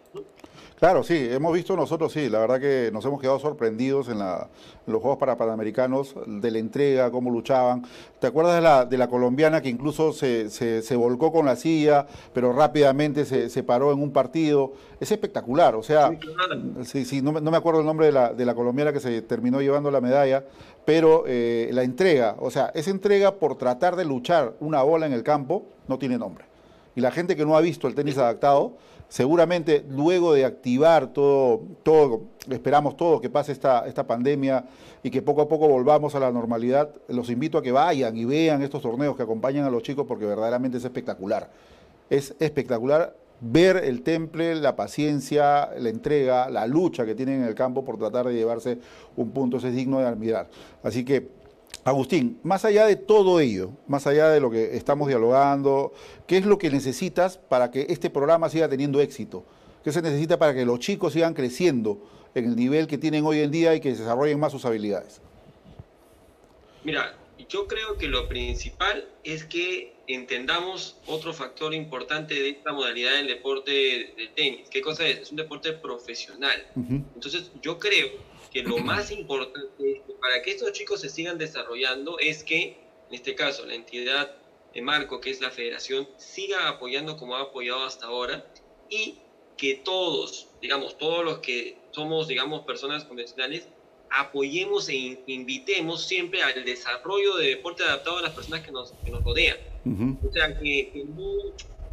Claro, sí, hemos visto nosotros, sí, la verdad que nos hemos quedado sorprendidos en, los Juegos para Panamericanos de la entrega, cómo luchaban. ¿Te acuerdas de la, de la colombiana que incluso se, se, volcó con la silla, pero rápidamente se, se, paró en un partido? Es espectacular, o sea, sí, sí, no, me acuerdo el nombre de la, de la colombiana que se terminó llevando la medalla, pero eh, la entrega, o sea, esa entrega por tratar de luchar una bola en el campo no tiene nombre. Y la gente que no ha visto el tenis adaptado seguramente luego de activar todo, todo, esperamos todo que pase esta, esta pandemia y que poco a poco volvamos a la normalidad, los invito a que vayan y vean estos torneos que acompañan a los chicos porque verdaderamente es espectacular. Es espectacular ver el temple, la paciencia, la entrega, la lucha que tienen en el campo por tratar de llevarse un punto, eso es digno de admirar. Así que Agustín, más allá de todo ello, más allá de lo que estamos dialogando, ¿qué es lo que necesitas para que este programa siga teniendo éxito? ¿Qué se necesita para que los chicos sigan creciendo en el nivel que tienen hoy en día y que desarrollen más sus habilidades? Mira, yo creo que lo principal es que entendamos otro factor importante de esta modalidad del deporte del tenis. ¿Qué cosa es? Es un deporte profesional. Entonces, yo creo que lo [clears throat] más importante para que estos chicos se sigan desarrollando es que, en este caso, la entidad de marco, que es la federación, siga apoyando como ha apoyado hasta ahora y que todos, digamos, todos los que somos, digamos, personas convencionales, apoyemos e invitemos siempre al desarrollo de deporte adaptado a las personas que nos, que nos rodean. O sea, que, que,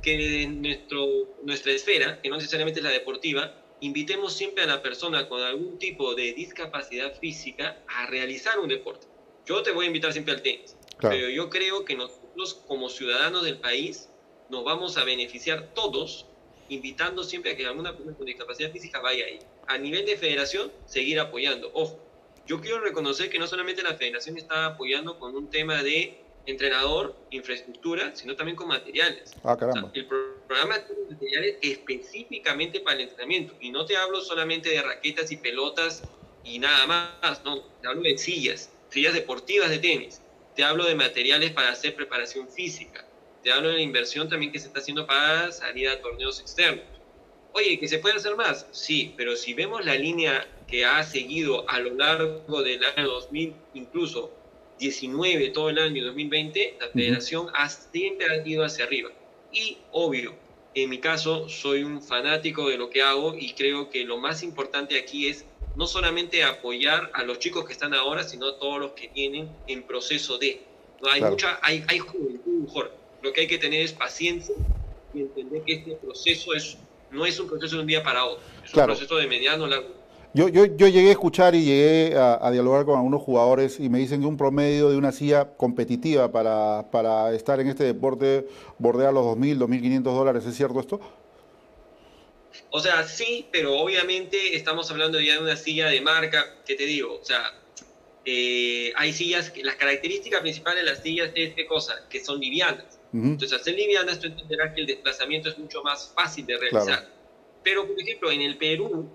que nuestro, nuestra esfera, que no necesariamente es la deportiva, invitemos siempre a la persona con algún tipo de discapacidad física a realizar un deporte. Yo te voy a invitar siempre al tenis, pero yo creo que nosotros como ciudadanos del país nos vamos a beneficiar todos invitando siempre a que alguna persona con discapacidad física vaya ahí. A nivel de federación, seguir apoyando. Ojo, yo quiero reconocer que no solamente la federación está apoyando con un tema de entrenador, infraestructura, sino también con materiales. Ah, caramba. el programa tiene materiales específicamente para el entrenamiento. Y no te hablo solamente de raquetas y pelotas y nada más, no, te hablo de sillas, sillas deportivas de tenis. Te hablo de materiales para hacer preparación física. Te hablo de la inversión también que se está haciendo para salir a torneos externos. Oye, ¿que se puede hacer más? Sí, pero si vemos la línea que ha seguido a lo largo del año 2000, incluso 19, todo el año 2020, la federación ha siempre ha ido hacia arriba. Y obvio, en mi caso soy un fanático de lo que hago y creo que lo más importante aquí es no solamente apoyar a los chicos que están ahora, sino a todos los que tienen en proceso de. ¿no? Hay mucha, hay, hay juventud, mejor. Lo que hay que tener es paciencia y entender que este proceso es, no es un proceso de un día para otro, es un proceso de mediano largo yo, yo, yo, llegué a escuchar y llegué a, dialogar con algunos jugadores y me dicen que un promedio de una silla competitiva para, para estar en este deporte bordea los 2.000, 2.500 dólares. ¿Es cierto esto? O sea, sí, pero obviamente estamos hablando ya de una silla de marca, ¿qué te digo? O sea, eh, hay sillas, las características principales de las sillas es qué cosa, que son livianas. Entonces, al ser livianas, tú entenderás que el desplazamiento es mucho más fácil de realizar. Pero, por ejemplo, en el Perú,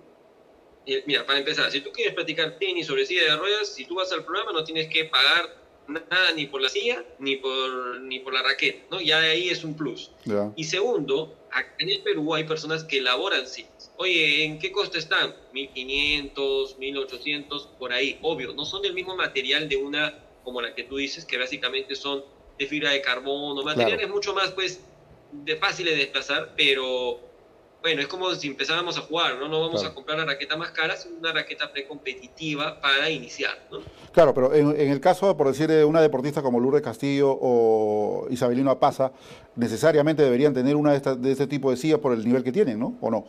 mira, para empezar, si tú quieres practicar tenis sobre silla de ruedas, si tú vas al programa no tienes que pagar nada ni por la silla ni por, ni por la raqueta, ¿no? Ya ahí es un plus. Y segundo, acá en el Perú hay personas que elaboran sillas. Oye, ¿en qué costo están? 1500, 1800, por ahí. Obvio, no son del mismo material de una como la que tú dices, que básicamente son de fibra de carbono, materiales mucho más, pues, de fáciles de desplazar, pero bueno, es como si empezáramos a jugar, ¿no? No vamos a comprar la raqueta más cara, sino una raqueta precompetitiva para iniciar, ¿no? Claro, pero en, el caso, por decir, de una deportista como Lourdes Castillo o Isabelino Apaza, necesariamente deberían tener una de, de este tipo de sillas por el nivel que tienen, ¿no? ¿O no?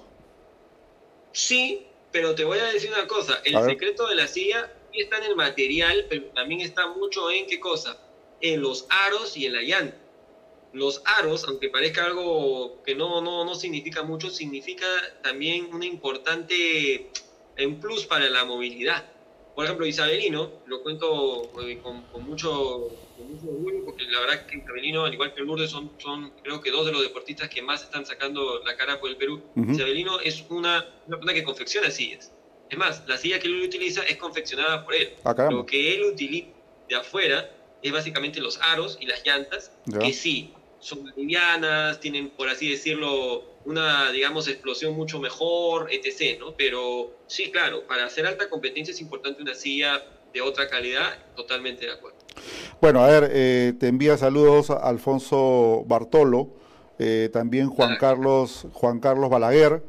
Sí, pero te voy a decir una cosa, el secreto de la silla está en el material, pero también está mucho en qué cosa, en los aros y en la llanta los aros, aunque parezca algo que no, no, no significa mucho, significa también un importante en plus para la movilidad. por ejemplo, Isabelino, lo cuento eh, con, mucho, orgullo, porque la verdad que Isabelino, al igual que Lourdes, son, son creo que dos de los deportistas que más están sacando la cara por el Perú. Isabelino es una, una persona que confecciona sillas. Es más, la silla que él utiliza es confeccionada por él. Ah, lo que él utiliza de afuera es básicamente los aros y las llantas, que sí, son livianas, tienen, por así decirlo, una, digamos, explosión mucho mejor, etc., ¿no? Pero sí, claro, para hacer alta competencia es importante una silla de otra calidad, totalmente de acuerdo. Bueno, a ver, eh, te envía saludos a Alfonso Bartolo, eh, también Juan Carlos, Juan Carlos Balaguer,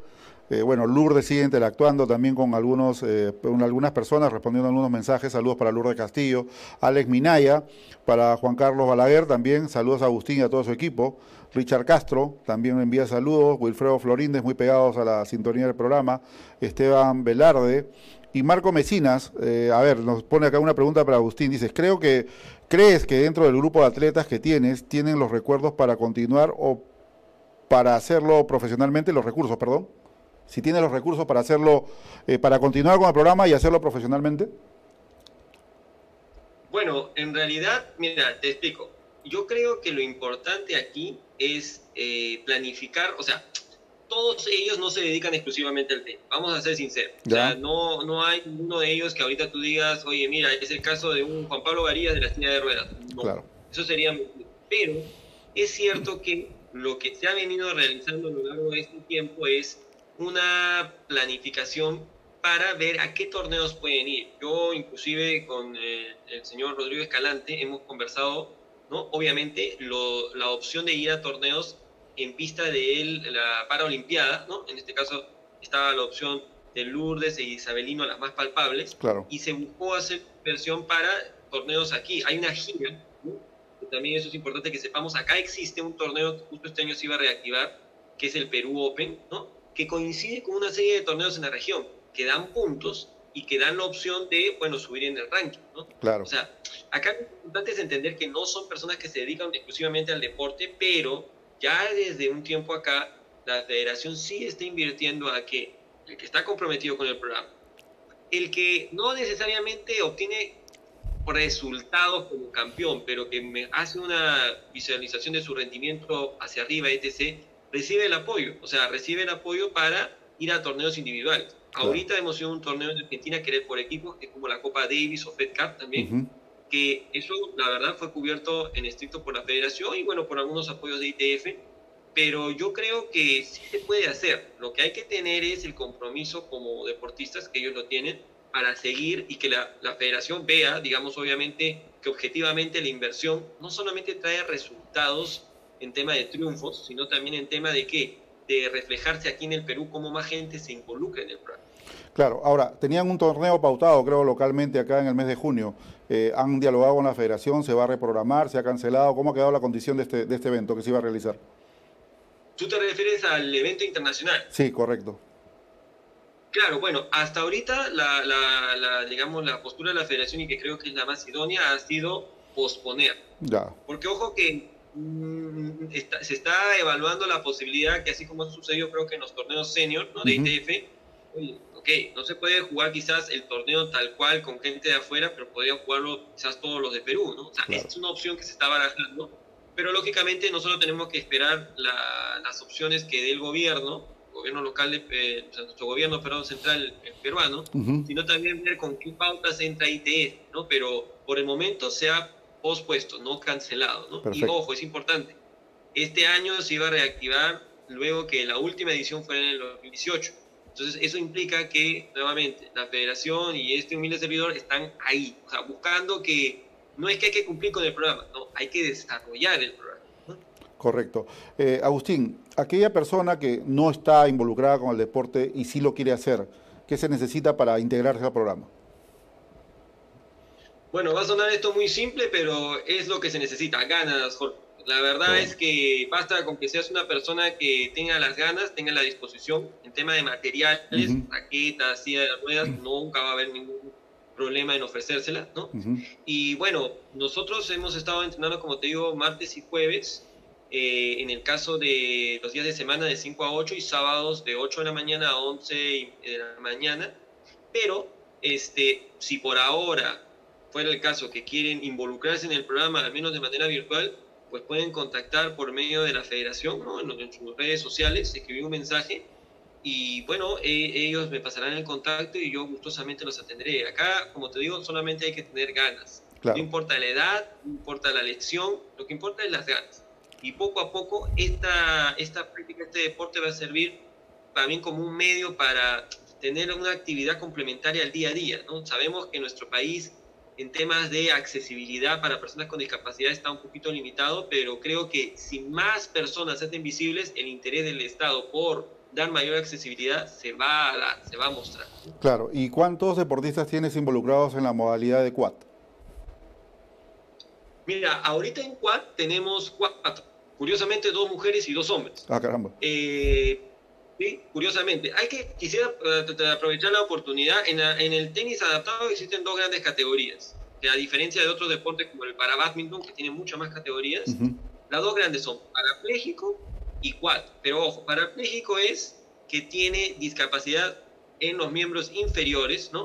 eh, bueno, Lourdes sigue interactuando también con algunos, eh, con algunas personas, respondiendo a algunos mensajes. Saludos para Lourdes Castillo, Alex Minaya, para Juan Carlos Balaguer también. Saludos a Agustín y a todo su equipo. Richard Castro también envía saludos. Wilfredo Florindes, muy pegados a la sintonía del programa. Esteban Velarde. Y Marco Mecinas, eh, a ver, nos pone acá una pregunta para Agustín. Dices, creo que, ¿crees que dentro del grupo de atletas que tienes, tienen los recuerdos para continuar o para hacerlo profesionalmente, los recursos, perdón? Si tiene los recursos para hacerlo, eh, para continuar con el programa y hacerlo profesionalmente? Bueno, en realidad, mira, te explico. Yo creo que lo importante aquí es eh, planificar, o sea, todos ellos no se dedican exclusivamente al tema, vamos a ser sinceros. O sea, no, no hay uno de ellos que ahorita tú digas, oye, mira, es el caso de un Juan Pablo Garías de la silla de ruedas. No, claro. eso sería... Pero es cierto que lo que se ha venido realizando a lo largo de este tiempo es una planificación para ver a qué torneos pueden ir. Yo inclusive con eh, el señor Rodrigo Escalante hemos conversado, ¿no? Obviamente la opción de ir a torneos en vista de él, la Paralimpiada, ¿no? En este caso estaba la opción de Lourdes e Isabelino, las más palpables, claro. y se buscó hacer versión para torneos aquí. Hay una gira, también eso es importante que sepamos, acá existe un torneo que justo este año se iba a reactivar, que es el Perú Open, ¿no? Que coincide con una serie de torneos en la región, que dan puntos y que dan la opción de, bueno, subir en el ranking, ¿no? Claro. O sea, acá lo importante es entender que no son personas que se dedican exclusivamente al deporte, pero ya desde un tiempo acá, la federación sí está invirtiendo a que el que está comprometido con el programa, el que no necesariamente obtiene resultados como campeón, pero que me hace una visualización de su rendimiento hacia arriba, etc., recibe el apoyo, o sea, recibe el apoyo para ir a torneos individuales. Ahorita hemos ido a un torneo en Argentina que era por equipos, que es como la Copa Davis o Fed Cup también, que eso la verdad fue cubierto en estricto por la federación y bueno, por algunos apoyos de ITF, pero yo creo que sí se puede hacer. Lo que hay que tener es el compromiso como deportistas, que ellos lo tienen, para seguir y que la, la federación vea, digamos, obviamente, que objetivamente la inversión no solamente trae resultados en tema de triunfos, sino también en tema de qué, de reflejarse aquí en el Perú cómo más gente se involucra en el programa. Claro, ahora, tenían un torneo pautado, creo, localmente acá en el mes de junio. Eh, ¿Han dialogado con la federación? ¿Se va a reprogramar? ¿Se ha cancelado? ¿Cómo ha quedado la condición de este, de este evento que se iba a realizar? ¿Tú te refieres al evento internacional? Sí, correcto. Claro, bueno, hasta ahorita la, la, digamos, la postura de la federación y que creo que es la más idónea ha sido posponer. Ya. Porque ojo que Mm, se está evaluando la posibilidad que así como sucedió creo que en los torneos senior de ITF, ok, no se puede jugar quizás el torneo tal cual con gente de afuera, pero podrían jugarlo quizás todos los de Perú, ¿no? O sea, es una opción que se está barajando, pero lógicamente no solo tenemos que esperar las opciones que dé el gobierno, gobierno local, de, eh, o sea, nuestro gobierno perdón, central peruano, sino también ver con qué pautas entra ITF, ¿no? Pero por el momento se ha pospuesto, no cancelado. ¿no? Y ojo, es importante, este año se iba a reactivar luego que la última edición fue en el 2018. Entonces, eso implica que, nuevamente, la federación y este humilde servidor están ahí, o sea, buscando que no es que hay que cumplir con el programa, no, hay que desarrollar el programa. Correcto. Eh, Agustín, aquella persona que no está involucrada con el deporte y sí lo quiere hacer, ¿qué se necesita para integrarse al programa? Bueno, va a sonar esto muy simple, pero es lo que se necesita, ganas, Jorge. La verdad es que basta con que seas una persona que tenga las ganas, tenga la disposición en tema de materiales, raquetas, silla de ruedas, nunca va a haber ningún problema en ofrecérsela, ¿no? Y bueno, nosotros hemos estado entrenando, como te digo, martes y jueves, eh, en el caso de los días de semana de 5 a 8 y sábados de 8 de la mañana a 11 de la mañana, pero este, si por ahora fuera el caso que quieren involucrarse en el programa, al menos de manera virtual, pues pueden contactar por medio de la federación, ¿no? en, sus redes sociales, escribir un mensaje y bueno, e, ellos me pasarán el contacto y yo gustosamente los atenderé. Acá, como te digo, solamente hay que tener ganas. No importa la edad, no importa la lección, lo que importa es las ganas. Y poco a poco esta, esta práctica, este deporte va a servir también como un medio para tener una actividad complementaria al día a día. ¿no? Sabemos que nuestro país en temas de accesibilidad para personas con discapacidad está un poquito limitado, pero creo que si más personas se hacen visibles, el interés del Estado por dar mayor accesibilidad se va a dar, se va a mostrar. Claro, ¿y cuántos deportistas tienes involucrados en la modalidad de quad? Mira, ahorita en quad tenemos cuatro, curiosamente dos mujeres y dos hombres. Ah, caramba. Eh, sí, curiosamente. Hay que, quisiera eh, aprovechar la oportunidad, en, en, el tenis adaptado existen dos grandes categorías, que a diferencia de otros deportes como el para badminton, que tiene muchas más categorías, las dos grandes son parapléjico y quad. Pero ojo, parapléjico es que tiene discapacidad en los miembros inferiores, ¿no?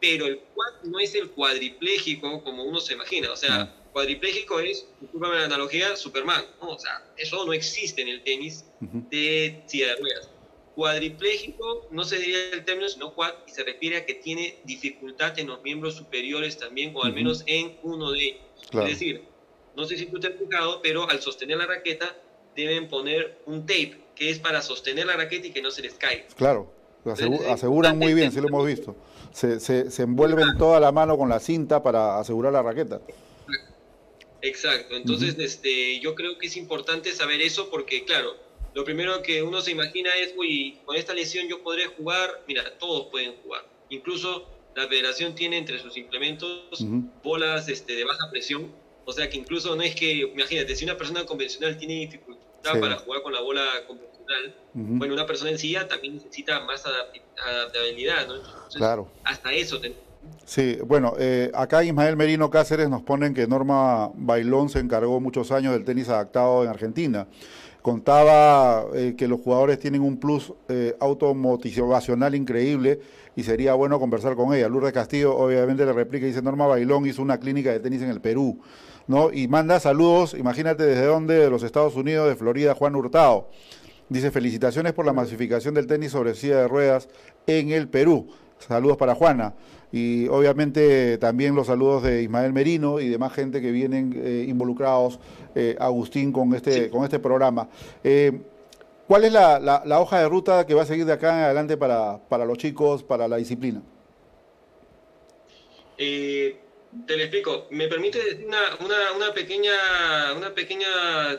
Pero el quad no es el cuadripléjico como uno se imagina. O sea, cuadripléjico es, discúlpame la analogía, Superman. ¿no? O sea, eso no existe en el tenis de silla de ruedas. Cuadripléjico no se diría el término, sino quad, y se refiere a que tiene dificultad en los miembros superiores también, o al menos en uno de ellos. Es decir, no sé si tú te has fijado, pero al sostener la raqueta deben poner un tape que es para sostener la raqueta y que no se les caiga. Claro, aseguran muy bien, sí lo hemos visto. Se, se, envuelven toda la mano con la cinta para asegurar la raqueta. Exacto, entonces este, yo creo que es importante saber eso porque, claro, lo primero que uno se imagina es, uy, con esta lesión yo podré jugar, mira, todos pueden jugar. Incluso la federación tiene entre sus implementos bolas este, de baja presión o sea que incluso no es que, imagínate, si una persona convencional tiene dificultad para jugar con la bola convencional, bueno, una persona en silla también necesita más adaptabilidad, ¿no? claro. Hasta eso. Sí, bueno, eh, acá Ismael Merino Cáceres nos ponen que Norma Bailón se encargó muchos años del tenis adaptado en Argentina. Contaba eh, que los jugadores tienen un plus eh, automotivacional increíble y sería bueno conversar con ella. Lourdes Castillo obviamente le replica y dice, Norma Bailón hizo una clínica de tenis en el Perú. ¿no? Y manda saludos, imagínate desde dónde, de los Estados Unidos, de Florida, Juan Hurtado. Dice, felicitaciones por la masificación del tenis sobre silla de ruedas en el Perú. Saludos para Juana. Y obviamente también los saludos de Ismael Merino y demás gente que vienen eh, involucrados, eh, Agustín, con este, con este programa. Eh, ¿Cuál es la, la, hoja de ruta que va a seguir de acá en adelante para, para los chicos, para la disciplina? te lo explico. Me permite una, una, una, pequeña, una pequeña,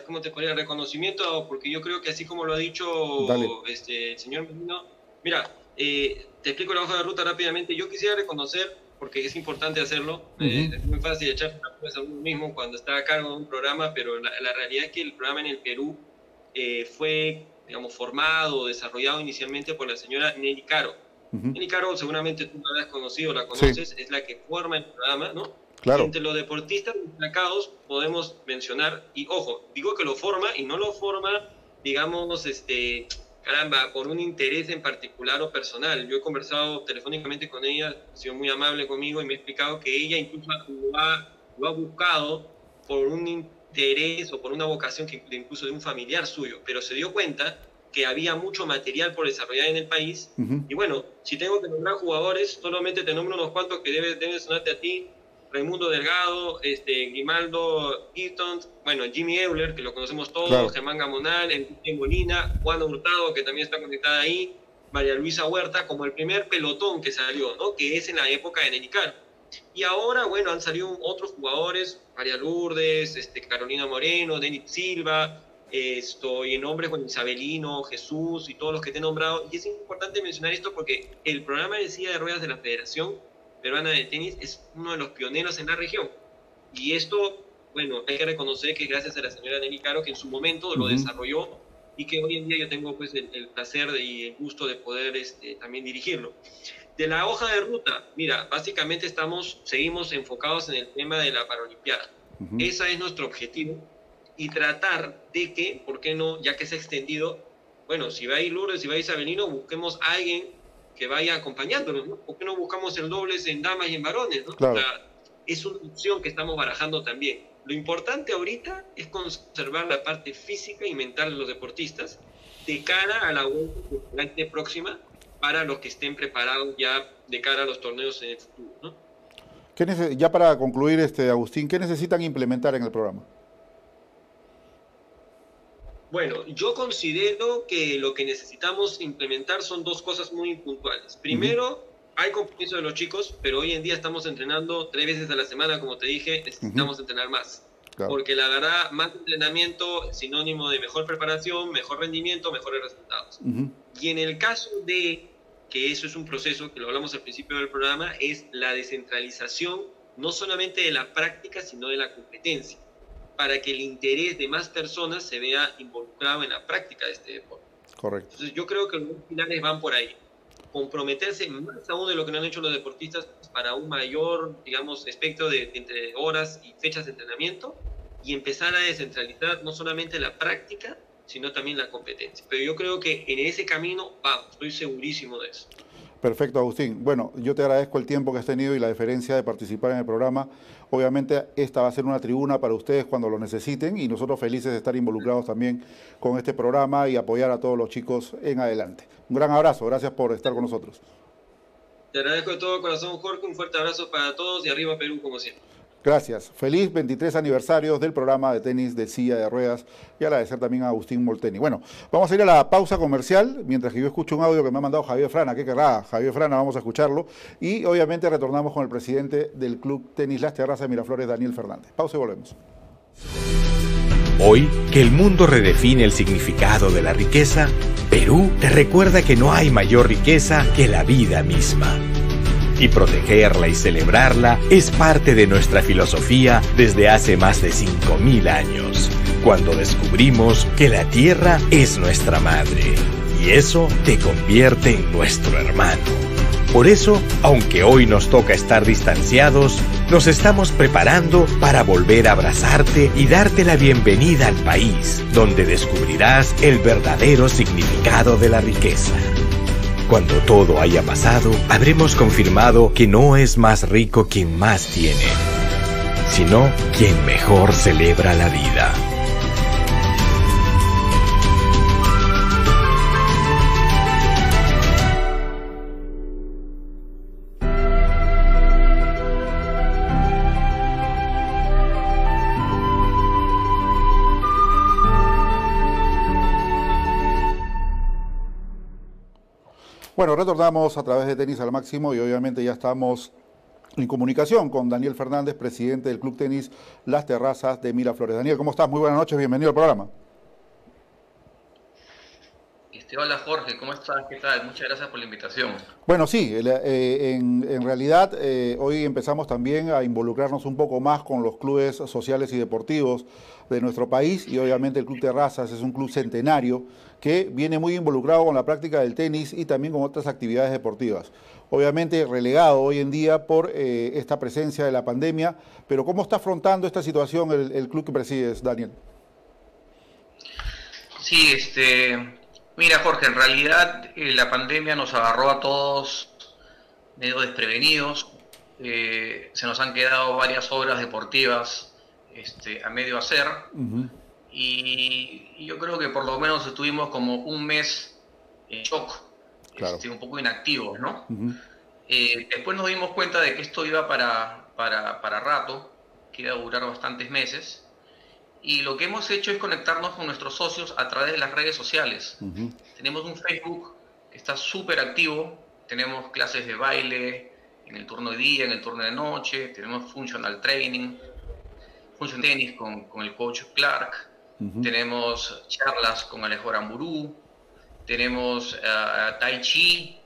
¿cómo te podría? Reconocimiento, porque yo creo que así como lo ha dicho este, el señor Medino, mira, eh, te explico la hoja de ruta rápidamente. Yo quisiera reconocer, porque es importante hacerlo, eh, es muy fácil echar la a uno mismo cuando está a cargo de un programa, pero la, la realidad es que el programa en el Perú eh, fue, digamos, formado, desarrollado inicialmente por la señora Nelly Caro Uh Caro, seguramente tú la has conocido, la conoces, es la que forma el programa, ¿no? Claro. Entre los deportistas destacados podemos mencionar, y ojo, digo que lo forma y no lo forma, digamos, este, caramba, por un interés en particular o personal. Yo he conversado telefónicamente con ella, ha sido muy amable conmigo y me ha explicado que ella incluso lo ha, lo ha buscado por un interés o por una vocación que incluso de un familiar suyo, pero se dio cuenta que había mucho material por desarrollar en el país. Y bueno, si tengo que nombrar jugadores, solamente te nombro unos cuantos que deben debe sonarte a ti. Raimundo Delgado, este, Grimaldo Easton, bueno, Jimmy Euler, que lo conocemos todos, Germán Gamonal, Enrique Molina, Juan Hurtado, que también está conectada ahí, María Luisa Huerta, como el primer pelotón que salió, ¿no? Que es en la época de Nenicar. Y ahora, bueno, han salido otros jugadores, María Lourdes, este, Carolina Moreno, Denis Silva, estoy en nombres con Isabelino, Jesús y todos los que te he nombrado. Y es importante mencionar esto porque el programa de silla de ruedas de la Federación Peruana de Tenis es uno de los pioneros en la región. Y esto, bueno, hay que reconocer que gracias a la señora Nelly Caro, que en su momento lo desarrolló y que hoy en día yo tengo pues el, placer y el gusto de poder este, también dirigirlo. De la hoja de ruta, mira, básicamente estamos, seguimos enfocados en el tema de la Paralimpiada. Ese es nuestro objetivo y tratar de que, ¿por qué no? Ya que se ha extendido, bueno, si va a ir Lourdes, si va a ir Isabelino, busquemos a alguien que vaya acompañándonos, ¿no? ¿Por qué no buscamos el dobles en damas y en varones, ¿no? Claro. Sea, es una opción que estamos barajando también. Lo importante ahorita es conservar la parte física y mental de los deportistas de cara a la vuelta próxima para los que estén preparados ya de cara a los torneos en el futuro, ¿no? ¿Qué ya para concluir, este, Agustín, ¿qué necesitan implementar en el programa? Bueno, yo considero que lo que necesitamos implementar son dos cosas muy puntuales. Primero, hay compromiso de los chicos, pero hoy en día estamos entrenando tres veces a la semana, como te dije, necesitamos entrenar más. Claro. Porque la verdad, más entrenamiento es sinónimo de mejor preparación, mejor rendimiento, mejores resultados. Y en el caso de que eso es un proceso, que lo hablamos al principio del programa, es la descentralización no solamente de la práctica, sino de la competencia, para que el interés de más personas se vea involucrado en la práctica de este deporte. Correcto. Entonces yo creo que los pilares van por ahí. Comprometerse más aún de lo que no han hecho los deportistas para un mayor, digamos, espectro de entre horas y fechas de entrenamiento y empezar a descentralizar no solamente la práctica, sino también la competencia. Pero yo creo que en ese camino vamos, estoy segurísimo de eso. Perfecto, Agustín. Bueno, yo te agradezco el tiempo que has tenido y la deferencia de participar en el programa. Obviamente esta va a ser una tribuna para ustedes cuando lo necesiten y nosotros felices de estar involucrados también con este programa y apoyar a todos los chicos en adelante. Un gran abrazo, gracias por estar con nosotros. Te agradezco de todo corazón, Jorge, un fuerte abrazo para todos y arriba Perú como siempre. Gracias. Feliz 23 aniversario del programa de tenis de silla de ruedas y agradecer también a Agustín Molteni. Bueno, vamos a ir a la pausa comercial mientras que yo escucho un audio que me ha mandado Javier Frana. ¿Qué querrá? Javier Frana, vamos a escucharlo. Y obviamente retornamos con el presidente del Club Tenis Las Terrazas de Miraflores, Daniel Fernández. Pausa y volvemos. Hoy, que el mundo redefine el significado de la riqueza, Perú te recuerda que no hay mayor riqueza que la vida misma. Y protegerla y celebrarla es parte de nuestra filosofía desde hace más de 5.000 años, cuando descubrimos que la tierra es nuestra madre. Y eso te convierte en nuestro hermano. Por eso, aunque hoy nos toca estar distanciados, nos estamos preparando para volver a abrazarte y darte la bienvenida al país, donde descubrirás el verdadero significado de la riqueza. Cuando todo haya pasado, habremos confirmado que no es más rico quien más tiene, sino quien mejor celebra la vida. Bueno, retornamos a través de Tenis al Máximo y obviamente ya estamos en comunicación con Daniel Fernández, presidente del Club Tenis Las Terrazas de Miraflores. Daniel, ¿cómo estás? Muy buenas noches, bienvenido al programa. Este, hola Jorge, ¿cómo estás? ¿Qué tal? Muchas gracias por la invitación. Bueno, sí, eh, en, en realidad eh, hoy empezamos también a involucrarnos un poco más con los clubes sociales y deportivos de nuestro país y obviamente el Club Terrazas es un club centenario que viene muy involucrado con la práctica del tenis y también con otras actividades deportivas. Obviamente relegado hoy en día por eh, esta presencia de la pandemia, pero ¿cómo está afrontando esta situación el, el club que presides, Daniel? Sí, este, mira Jorge, en realidad eh, la pandemia nos agarró a todos medio desprevenidos. Eh, se nos han quedado varias obras deportivas este, a medio hacer. Y yo creo que por lo menos estuvimos como un mes en shock, Claro. este, un poco inactivos, ¿no? Eh, después nos dimos cuenta de que esto iba para, para, para rato, que iba a durar bastantes meses, y lo que hemos hecho es conectarnos con nuestros socios a través de las redes sociales. Tenemos un Facebook que está súper activo, tenemos clases de baile en el turno de día, en el turno de noche, tenemos functional training, function tenis con, con el coach Clark, Tenemos charlas con Alejo Aramburú, tenemos ah, Tai Chi,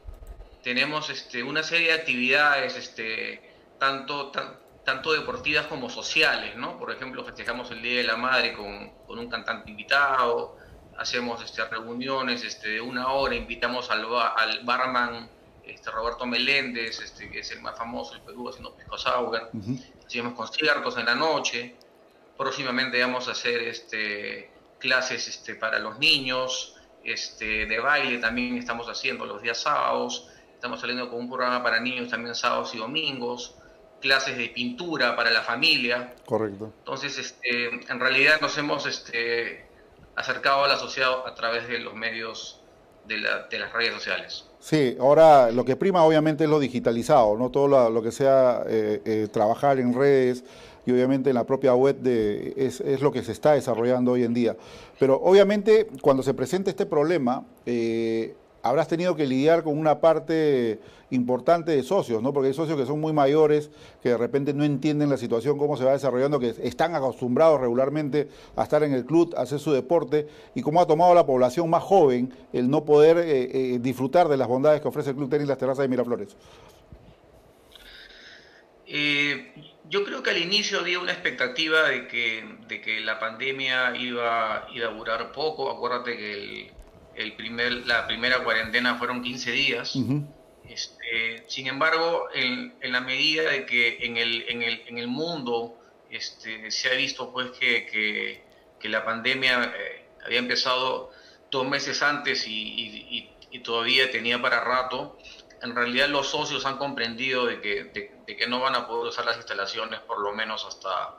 tenemos este, una serie de actividades, este, tanto, tan- tanto deportivas como sociales, ¿no? Por ejemplo, festejamos el Día de la Madre con, con un cantante invitado, hacemos este, reuniones este, de una hora, invitamos al, ba- al barman este, Roberto Meléndez, este, que es el más famoso del Perú haciendo pisco sour, hacemos conciertos en la noche, próximamente vamos a hacer este, clases este, para los niños, este, de baile también estamos haciendo los días sábados, estamos saliendo con un programa para niños también sábados y domingos, clases de pintura para la familia. Correcto. Entonces, este, en realidad nos hemos este, acercado a la sociedad a través de los medios de, las redes sociales. Sí, ahora lo que prima obviamente es lo digitalizado, no todo lo, que sea eh, eh, trabajar en redes y obviamente en la propia web es, es, lo que se está desarrollando hoy en día. Pero obviamente cuando se presenta este problema, eh, habrás tenido que lidiar con una parte importante de socios, ¿no? Porque hay socios que son muy mayores, que de repente no entienden la situación, cómo se va desarrollando, que están acostumbrados regularmente a estar en el club, a hacer su deporte, y cómo ha tomado la población más joven el no poder eh, eh, disfrutar de las bondades que ofrece el Club Tenis Las Terrazas de Miraflores. Eh, yo creo que al inicio había una expectativa de que, de que la pandemia iba, iba a durar poco. Acuérdate que el, el primer, la primera cuarentena fueron 15 días. este, sin embargo, en, en, la medida de que en el, en el, en el mundo este, se ha visto pues que, que, que la pandemia eh, había empezado dos meses antes y, y, y, todavía tenía para rato, en realidad los socios han comprendido de que, de, que no van a poder usar las instalaciones por lo menos hasta,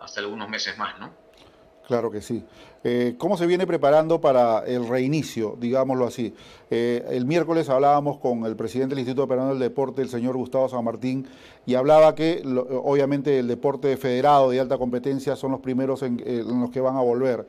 hasta algunos meses más, ¿no? Claro que sí. Eh, ¿Cómo se viene preparando para el reinicio, digámoslo así? Eh, el miércoles hablábamos con el presidente del Instituto Peruano del Deporte, el señor Gustavo San Martín, y hablaba que obviamente el deporte federado de alta competencia son los primeros en los que van a volver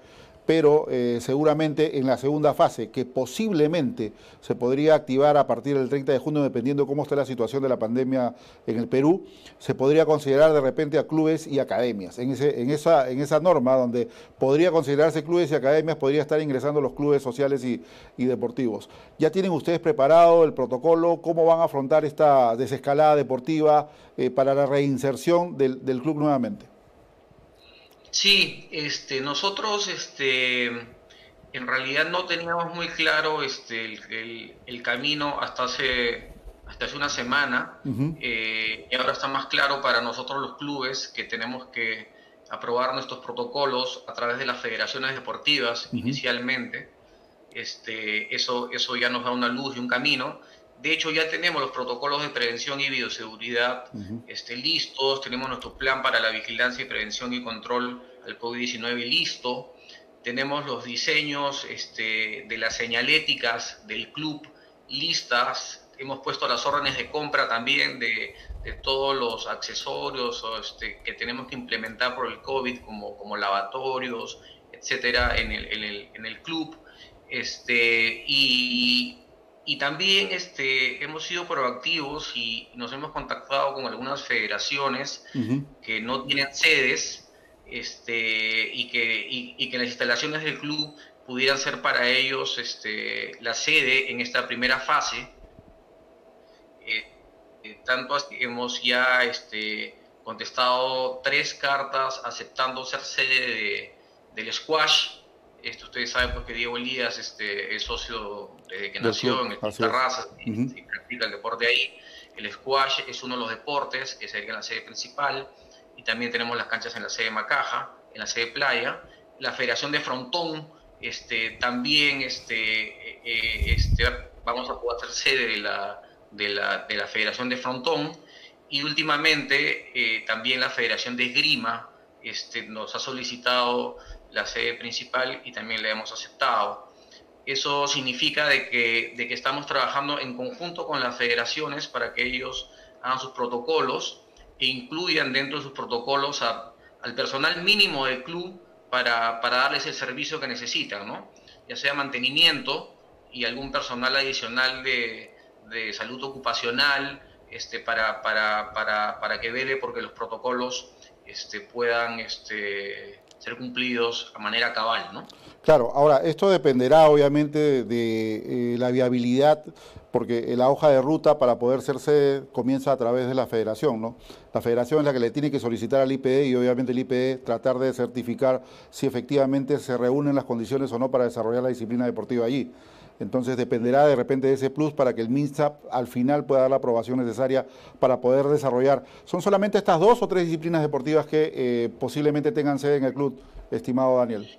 pero eh, seguramente en la segunda fase, que posiblemente se podría activar a partir del 30 de junio, dependiendo cómo esté la situación de la pandemia en el Perú, se podría considerar de repente a clubes y academias. En, en, esa, en esa norma donde podría considerarse clubes y academias, podría estar ingresando los clubes sociales y, deportivos. ¿Ya tienen ustedes preparado el protocolo? ¿Cómo van a afrontar esta desescalada deportiva eh, para la reinserción del, del club nuevamente? Sí, este, nosotros este, en realidad no teníamos muy claro este, el, camino hasta hace, hasta hace una semana eh, y ahora está más claro para nosotros los clubes que tenemos que aprobar nuestros protocolos a través de las federaciones deportivas inicialmente. Este, eso, eso ya nos da una luz y un camino. De hecho, ya tenemos los protocolos de prevención y bioseguridad este, listos, tenemos nuestro plan para la vigilancia y prevención y control al COVID-19 listo, tenemos los diseños este, de las señaléticas del club listas, hemos puesto las órdenes de compra también de, todos los accesorios este, que tenemos que implementar por el COVID, como, como lavatorios, etcétera, en el, en el, en el club. Este, y, y también este, hemos sido proactivos y nos hemos contactado con algunas federaciones que no tienen sedes este, y, que, y, que las instalaciones del club pudieran ser para ellos este, la sede en esta primera fase. Eh, eh, tanto hemos ya este, contestado tres cartas aceptando ser sede del squash esto ustedes saben porque Diego Elías este, es socio desde que nació en el Terrazas y, practica el deporte ahí. El squash es uno de los deportes que sería la sede principal y también tenemos las canchas en la sede Macaja, en la sede Playa. La Federación de Frontón este, también este, eh, eh, este, vamos a poder ser sede de la, de la, de la Federación de Frontón y últimamente eh, también la Federación de Esgrima este, nos ha solicitado la sede principal y también le hemos aceptado. Eso significa de que, de que estamos trabajando en conjunto con las federaciones para que ellos hagan sus protocolos e incluyan dentro de sus protocolos al personal mínimo del club para, para, darles el servicio que necesitan, ¿no? ya sea mantenimiento y algún personal adicional de, de salud ocupacional este, para, para, para, para que vele porque los protocolos este, puedan este, ser cumplidos a manera cabal, ¿no? Claro, ahora, esto dependerá obviamente de, eh, la viabilidad, porque la hoja de ruta para poder ser comienza a través de la federación, ¿no? La federación es la que le tiene que solicitar al IPE y obviamente el IPE tratar de certificar si efectivamente se reúnen las condiciones o no para desarrollar la disciplina deportiva allí. Entonces dependerá de repente de ese plus para que el MINSAP al final pueda dar la aprobación necesaria para poder desarrollar. ¿Son solamente estas dos o tres disciplinas deportivas que eh, posiblemente tengan sede en el club, estimado Daniel?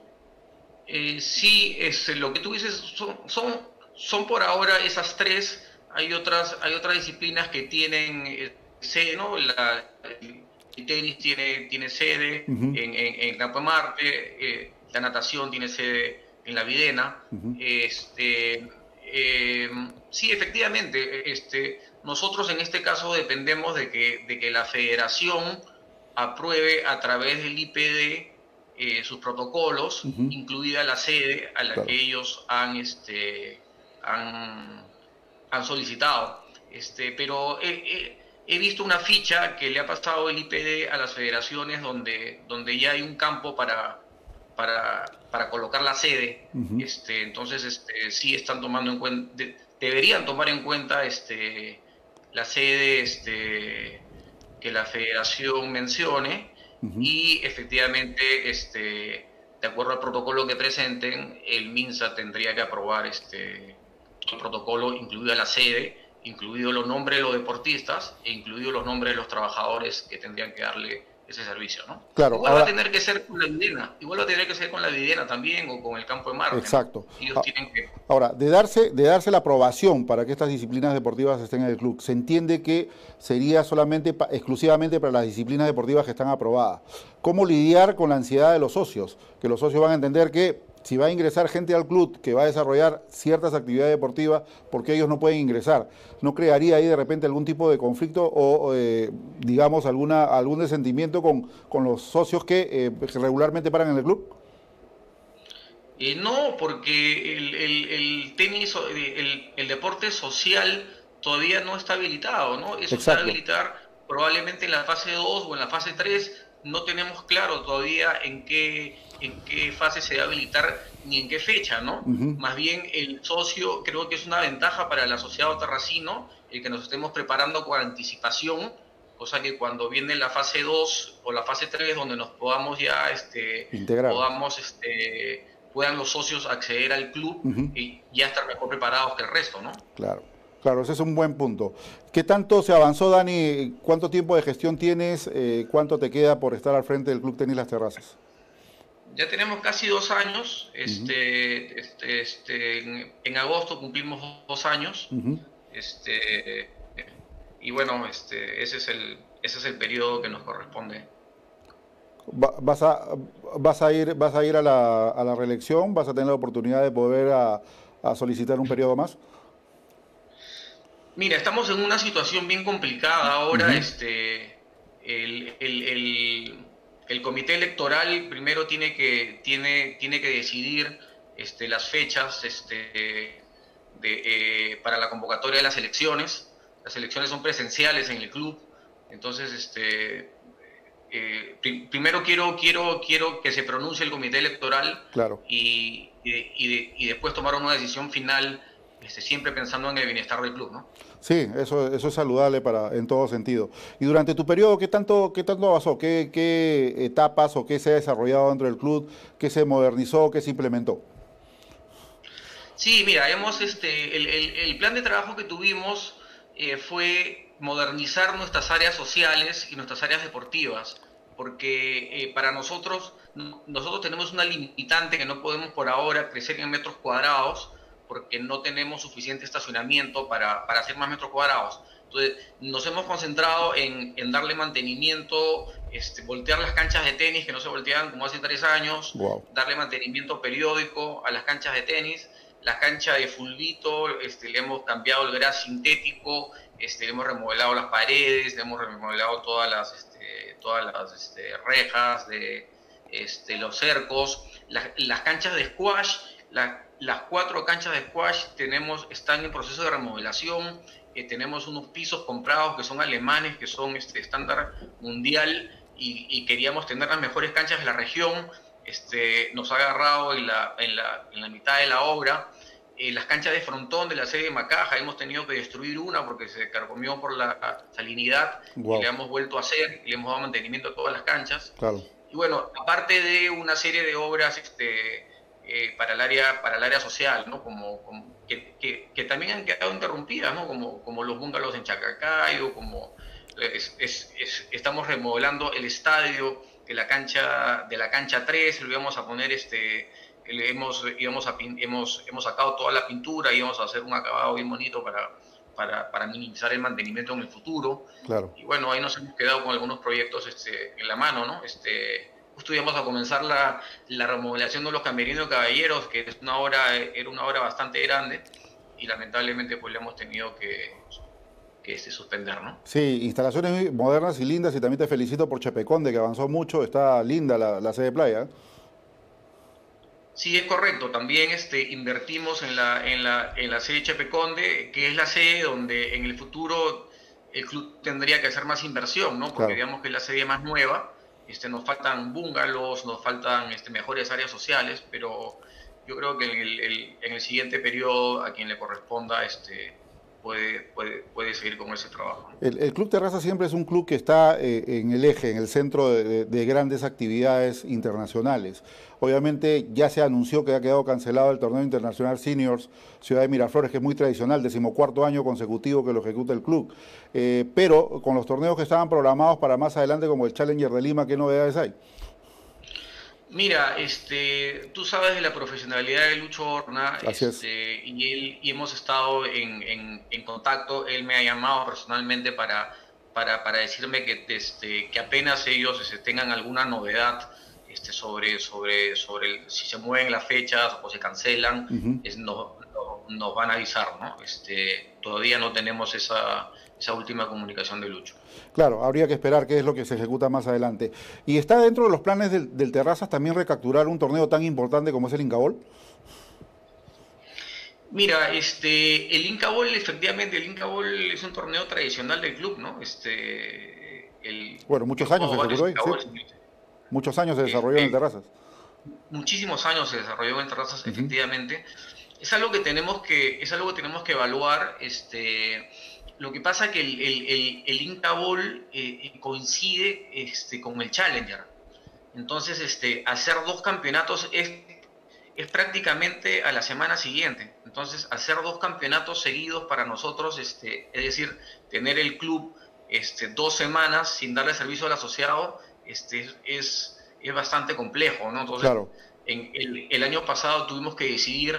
Eh, sí, es, lo que tú dices son, son, son por ahora esas tres, hay otras, hay otras disciplinas que tienen eh, sede, ¿no? La, el tenis tiene, tiene sede en, en, Campo de Marte, eh, la natación tiene sede en la Videna. este, eh, sí, efectivamente, este, nosotros en este caso dependemos de que, de que la federación apruebe a través del IPD eh, sus protocolos, incluida la sede a la que ellos han, este, han, han solicitado. Este, pero he visto una ficha que le ha pasado el IPD a las federaciones donde, donde ya hay un campo para, para, colocar la sede. este, entonces, este, sí están tomando en cuenta, deberían tomar en cuenta este, la sede este, que la federación mencione y efectivamente, este, de acuerdo al protocolo que presenten, el MINSA tendría que aprobar este, el protocolo, incluida la sede incluidos los nombres de los deportistas e incluidos los nombres de los trabajadores que tendrían que darle ese servicio, ¿no? Claro. Igual va a tener que ser con la videna, igual va a tener que ser con la videna también o con el campo de mar. Exacto. Ah, ahora, de darse, de darse la aprobación para que estas disciplinas deportivas estén en el club, se entiende que sería solamente, exclusivamente para las disciplinas deportivas que están aprobadas. ¿Cómo lidiar con la ansiedad de los socios? Que los socios van a entender que si va a ingresar gente al club que va a desarrollar ciertas actividades deportivas, porque ellos no pueden ingresar? ¿No crearía ahí de repente algún tipo de conflicto o, eh, digamos, alguna, algún desentimiento con, con los socios que eh, regularmente paran en el club? Eh, no, porque el, el, tenis, el, deporte social todavía no está habilitado, ¿no? Eso se va a habilitar probablemente en la fase 2 o en la fase 3, no tenemos claro todavía en qué en qué fase se debe habilitar ni en qué fecha, ¿no? Más bien el socio creo que es una ventaja para el asociado terracino el que nos estemos preparando con anticipación, cosa que cuando viene la fase 2 o la fase 3 donde nos podamos ya este Integrar. podamos este puedan los socios acceder al club y ya estar mejor preparados que el resto, ¿no? Claro. Claro, ese es un buen punto. ¿Qué tanto se avanzó, Dani? ¿Cuánto tiempo de gestión tienes? Eh, ¿Cuánto te queda por estar al frente del Club Tenis Las Terrazas? ya tenemos casi dos años. Este, este, este, en, agosto cumplimos dos años. este, y bueno, este, ese, es el, ese es el periodo que nos corresponde. ¿Vas a, vas a ir, vas a, ir a, la, a la reelección? ¿Vas a tener la oportunidad de poder a, solicitar un periodo más? Mira, estamos en una situación bien complicada ahora. este, el, el el comité electoral primero tiene que, tiene, tiene que decidir este, las fechas este, eh, para la convocatoria de las elecciones. Las elecciones son presenciales en el club, entonces este, eh, primero quiero, quiero, quiero que se pronuncie el comité electoral claro. y, y, después tomar una decisión final, este, siempre pensando en el bienestar del club. ¿no? Sí, eso, eso es saludable para, en todo sentido. Y durante tu periodo, ¿qué tanto, qué tanto avanzó? ¿Qué, ¿Qué etapas o qué se ha desarrollado dentro del club? ¿Qué se modernizó? ¿Qué se implementó? Sí, mira, hemos, este, el, el, plan de trabajo que tuvimos eh, fue modernizar nuestras áreas sociales y nuestras áreas deportivas, porque eh, para nosotros, nosotros tenemos una limitante que no podemos por ahora crecer en metros cuadrados, porque no tenemos suficiente estacionamiento para, para hacer más metros cuadrados. Entonces, nos hemos concentrado en, en, darle mantenimiento, este, voltear las canchas de tenis que no se volteaban como hace tres años, darle mantenimiento periódico a las canchas de tenis. La cancha de fulbito, este, le hemos cambiado el gras sintético, este, le hemos remodelado las paredes, le hemos remodelado todas las, este, todas las este, rejas de este, los cercos, las, las canchas de squash, la, las cuatro canchas de squash tenemos, están en proceso de remodelación. Eh, tenemos unos pisos comprados que son alemanes, que son este, estándar mundial y, queríamos tener las mejores canchas de la región. Este, nos ha agarrado en la, en la, en la mitad de la obra. Eh, las canchas de frontón de la sede de Macaja, hemos tenido que destruir una porque se carcomió por la salinidad y le hemos vuelto a hacer, y le hemos dado mantenimiento a todas las canchas. Y bueno, aparte de una serie de obras este, eh, para, el área, para el área social, ¿no? como, que, que, también han quedado interrumpidas, ¿no? como, como los bungalows en Chacacayo, como estamos remodelando el estadio de la cancha, de la cancha 3, lo íbamos a poner este, hemos, íbamos a, hemos, hemos sacado toda la pintura, íbamos a hacer un acabado bien bonito para, para, para, minimizar el mantenimiento en el futuro. Claro. Y bueno, ahí nos hemos quedado con algunos proyectos este, en la mano, ¿no? Este, justo íbamos a comenzar la, la remodelación de los camerinos caballeros, que es una obra, era una obra bastante grande, y lamentablemente pues le hemos tenido que, que este, suspender, ¿no? Sí, instalaciones modernas y lindas, y también te felicito por Chepeconde, que avanzó mucho, está linda la, la sede de playa. Sí, es correcto. También este, invertimos en la, en, la, en la sede Chepeconde, que es la sede donde en el futuro el club tendría que hacer más inversión, ¿no? Porque digamos que es la sede más nueva. Este, nos faltan bungalows, nos faltan este, mejores áreas sociales, pero yo creo que en el, en el siguiente periodo a quien le corresponda este, puede, puede, puede seguir con ese trabajo. El, Club Terraza siempre es un club que está eh, en el eje, en el centro de, grandes actividades internacionales. Obviamente ya se anunció que ha quedado cancelado el torneo internacional Seniors Ciudad de Miraflores, que es muy tradicional, decimocuarto año consecutivo que lo ejecuta el club. Eh, pero con los torneos que estaban programados para más adelante, como el Challenger de Lima, ¿qué novedades hay? Mira, este, tú sabes de la profesionalidad de Lucho Horna este, y, él, y hemos estado en, en, contacto. Él me ha llamado personalmente para, para, para decirme que, este, que apenas ellos este, tengan alguna novedad este, sobre, sobre, sobre si se mueven las fechas o se cancelan, no, nos van a avisar. ¿no? Este, todavía no tenemos esa, esa última comunicación de Lucho. Claro, habría que esperar qué es lo que se ejecuta más adelante. ¿Y está dentro de los planes del, Terrazas también recapturar un torneo tan importante como es el Incabol? Mira, este, el Incabol, efectivamente, el Incabol es un torneo tradicional del club, ¿no? Este, bueno, muchos años se ejecutó Muchos años se desarrolló en el Terrazas. Muchísimos años se desarrolló en Terrazas, efectivamente. Es algo que tenemos que, es algo que tenemos que evaluar, este lo que pasa es que el, el, el, Inca Bowl eh, eh, coincide este, con el Challenger. Entonces, este, hacer dos campeonatos es, es prácticamente a la semana siguiente. Entonces, hacer dos campeonatos seguidos para nosotros, este, es decir, tener el club este, dos semanas sin darle servicio al asociado, este, es, es bastante complejo. ¿no? Entonces, en el, el, año pasado tuvimos que decidir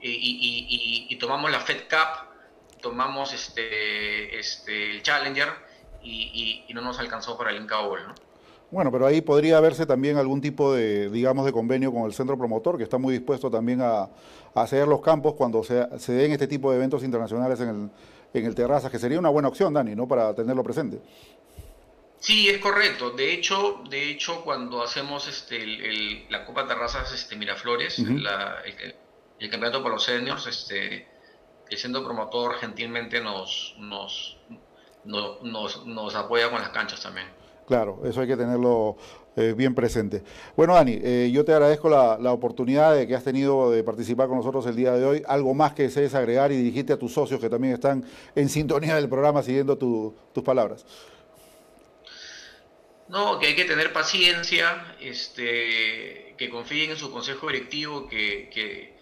eh, y, y, y tomamos la Fed Cup tomamos este, este, el Challenger y, no nos alcanzó para el Inca Bowl, ¿no? Bueno, pero ahí podría haberse también algún tipo de, digamos, de convenio con el centro promotor, que está muy dispuesto también a, a ceder los campos cuando se, se, den este tipo de eventos internacionales en el, en el Terrazas, que sería una buena opción, Dani, ¿no? Para tenerlo presente. Sí, es correcto. De hecho, de hecho cuando hacemos este, la Copa Terrazas este, Miraflores, el, el, campeonato por los seniors, este, el centro promotor gentilmente nos, nos, nos, nos, apoya con las canchas también. Claro, eso hay que tenerlo eh, bien presente. Bueno, Dani, eh, yo te agradezco la, la, oportunidad de que has tenido de participar con nosotros el día de hoy. Algo más que desees agregar y dirigirte a tus socios que también están en sintonía del programa siguiendo tus palabras. No, que hay que tener paciencia, este, que confíen en su consejo directivo, que, que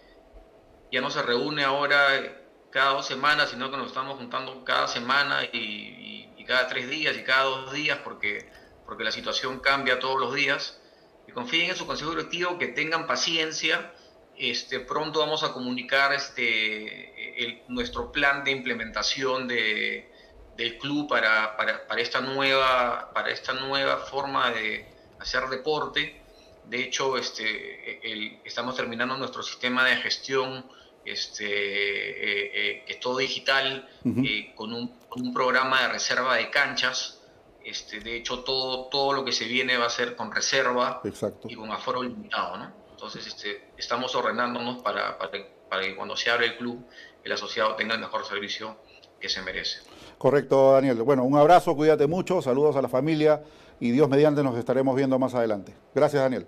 ya no se reúne ahora cada dos semanas, sino que nos estamos juntando cada semana y, cada tres días y cada dos días porque, porque la situación cambia todos los días. Y confíen en su consejo directivo, que tengan paciencia. Este, pronto vamos a comunicar este, nuestro plan de implementación de, del club para, para, para, esta nueva, para esta nueva forma de hacer deporte. De hecho, este, estamos terminando nuestro sistema de gestión este, eh, eh, que es todo digital, eh, con, un, un, programa de reserva de canchas. Este, de hecho, todo, todo lo que se viene va a ser con reserva y con aforo limitado. ¿no? Entonces, este, estamos ordenándonos para, para, para, que cuando se abre el club, el asociado tenga el mejor servicio que se merece. Correcto, Daniel. Bueno, un abrazo, cuídate mucho, saludos a la familia y Dios mediante nos estaremos viendo más adelante. Gracias, Daniel.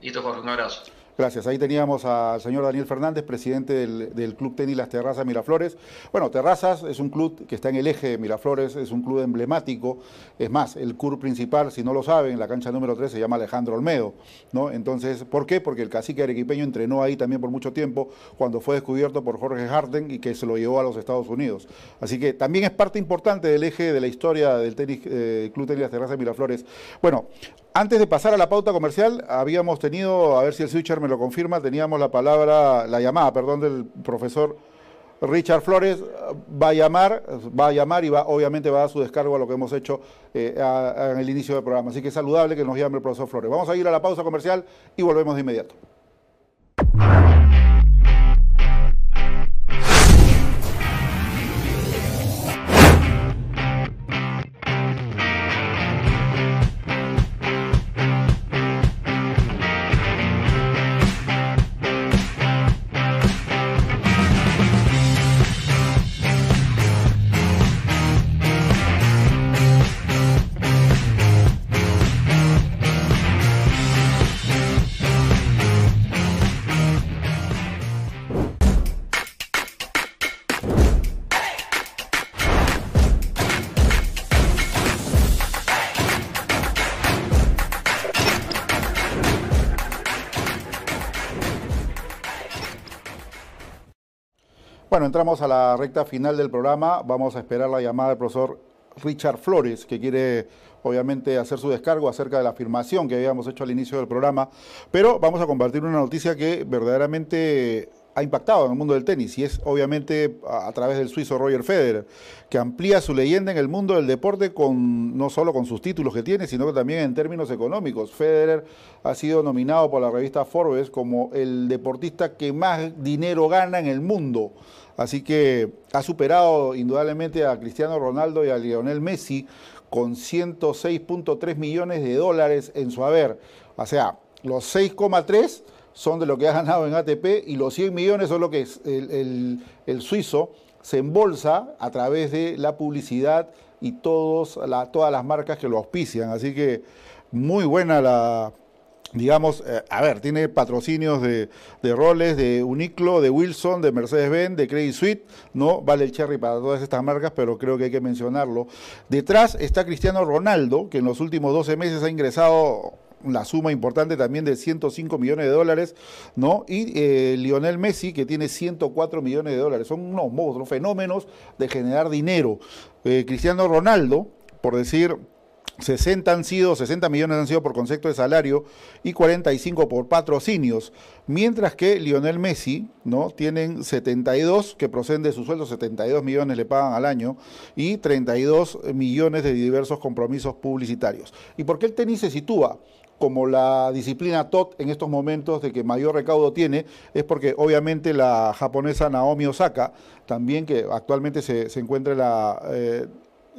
Listo, Jorge, un abrazo. Gracias. Ahí teníamos al señor Daniel Fernández, presidente del, Club Tenis Las Terrazas Miraflores. Bueno, Terrazas es un club que está en el eje de Miraflores, es un club emblemático. Es más, el club principal, si no lo saben, la cancha número 3 se llama Alejandro Olmedo. ¿no? Entonces, ¿por qué? Porque el cacique arequipeño entrenó ahí también por mucho tiempo cuando fue descubierto por Jorge Harden y que se lo llevó a los Estados Unidos. Así que también es parte importante del eje de la historia del tenis, eh, Club Tenis Las Terrazas Miraflores. Bueno, antes de pasar a la pauta comercial, habíamos tenido, a ver si el switcher me lo confirma, teníamos la palabra, la llamada, perdón, del profesor Richard Flores va a llamar, va a llamar y va, obviamente va a dar su descargo a lo que hemos hecho eh, en el inicio del programa. Así que es saludable que nos llame el profesor Flores. Vamos a ir a la pausa comercial y volvemos de inmediato. Bueno, entramos a la recta final del programa. Vamos a esperar la llamada del profesor Richard Flores, que quiere obviamente hacer su descargo acerca de la afirmación que habíamos hecho al inicio del programa. Pero vamos a compartir una noticia que verdaderamente ha impactado en el mundo del tenis y es obviamente a, través del suizo Roger Federer, que amplía su leyenda en el mundo del deporte con no solo con sus títulos que tiene, sino que también en términos económicos. Federer ha sido nominado por la revista Forbes como el deportista que más dinero gana en el mundo. Así que ha superado indudablemente a Cristiano Ronaldo y a Lionel Messi con 106.3 millones de dólares en su haber. O sea, los 6,3 son de lo que ha ganado en ATP y los 100 millones son lo que el, suizo se embolsa a través de la publicidad y todas las marcas que lo auspician. Así que muy buena la, digamos, eh, a ver, tiene patrocinios de, de, roles, de Uniclo, de Wilson, de Mercedes-Benz, de Credit Suite, no vale el cherry para todas estas marcas, pero creo que hay que mencionarlo. Detrás está Cristiano Ronaldo, que en los últimos 12 meses ha ingresado una suma importante también de 105 millones de dólares, ¿no? Y eh, Lionel Messi, que tiene 104 millones de dólares. Son unos monstruos, fenómenos de generar dinero. Eh, Cristiano Ronaldo, por decir 60 han sido, 60 millones han sido por concepto de salario y 45 por patrocinios, mientras que Lionel Messi, ¿no? Tienen 72 que proceden de su sueldo, 72 millones le pagan al año y 32 millones de diversos compromisos publicitarios. ¿Y por qué el tenis se sitúa? como la disciplina TOT en estos momentos de que mayor recaudo tiene, es porque obviamente la japonesa Naomi Osaka, también que actualmente se, encuentra en la eh,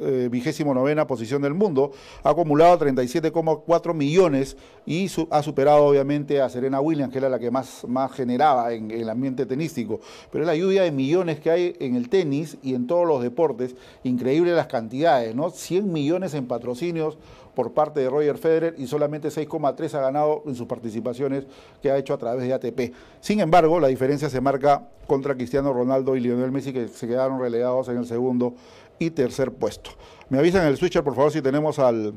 eh, vigésimo novena posición del mundo, ha acumulado 37,4 millones y ha superado obviamente a Serena Williams, que era la que más, más generaba en, el ambiente tenístico. Pero es la lluvia de millones que hay en el tenis y en todos los deportes, increíble las cantidades, ¿no? 100 millones en patrocinios por parte de Roger Federer y solamente 6,3 ha ganado en sus participaciones que ha hecho a través de ATP. Sin embargo, la diferencia se marca contra Cristiano Ronaldo y Lionel Messi, que se quedaron relegados en el segundo y tercer puesto. Me avisan en el switcher, por favor, si tenemos al,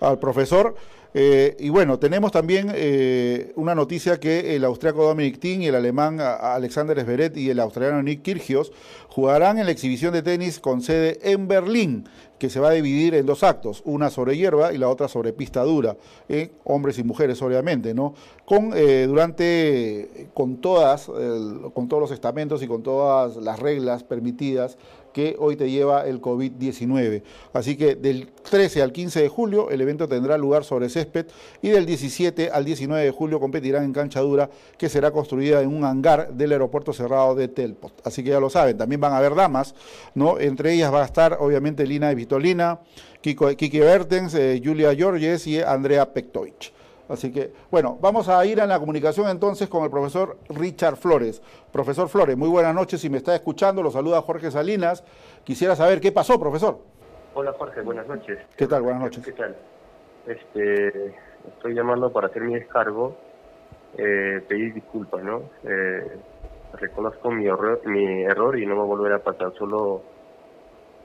al, profesor. Eh, y bueno, tenemos también eh, una noticia que el austriaco Dominic Thiem y el alemán Alexander Zverev y el australiano Nick Kyrgios jugarán en la exhibición de tenis con sede en Berlín, que se va a dividir en dos actos, una sobre hierba y la otra sobre pista dura, eh, hombres y mujeres obviamente, ¿no? Con durante con todas con todos los estamentos y con todas las reglas permitidas que hoy te lleva el COVID-19. Así que del 13 al 15 de julio el evento tendrá lugar sobre césped y del 17 al 19 de julio competirán en cancha dura que será construida en un hangar del aeropuerto cerrado de Telpot. Así que ya lo saben, también van a haber damas, ¿no? Entre ellas va a estar obviamente Lina Vitolina, Kiki Bertens, eh, Julia Georges y Andrea Pektovich. Así que, bueno, vamos a ir a la comunicación entonces con el profesor Richard Flores. Profesor Flores, muy buenas noches. Si me está escuchando, lo saluda Jorge Salinas. Quisiera saber qué pasó, profesor. Hola, Jorge, buenas noches. ¿Qué tal? Buenas noches. ¿Qué tal? Este, estoy llamando para hacer mi descargo, eh, pedir disculpas, ¿no? Eh, reconozco mi, mi error y no me volverá a pasar, solo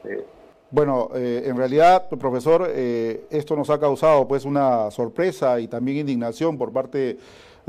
eh, bueno, eh, en realidad, profesor, eh, esto nos ha causado pues una sorpresa y también indignación por parte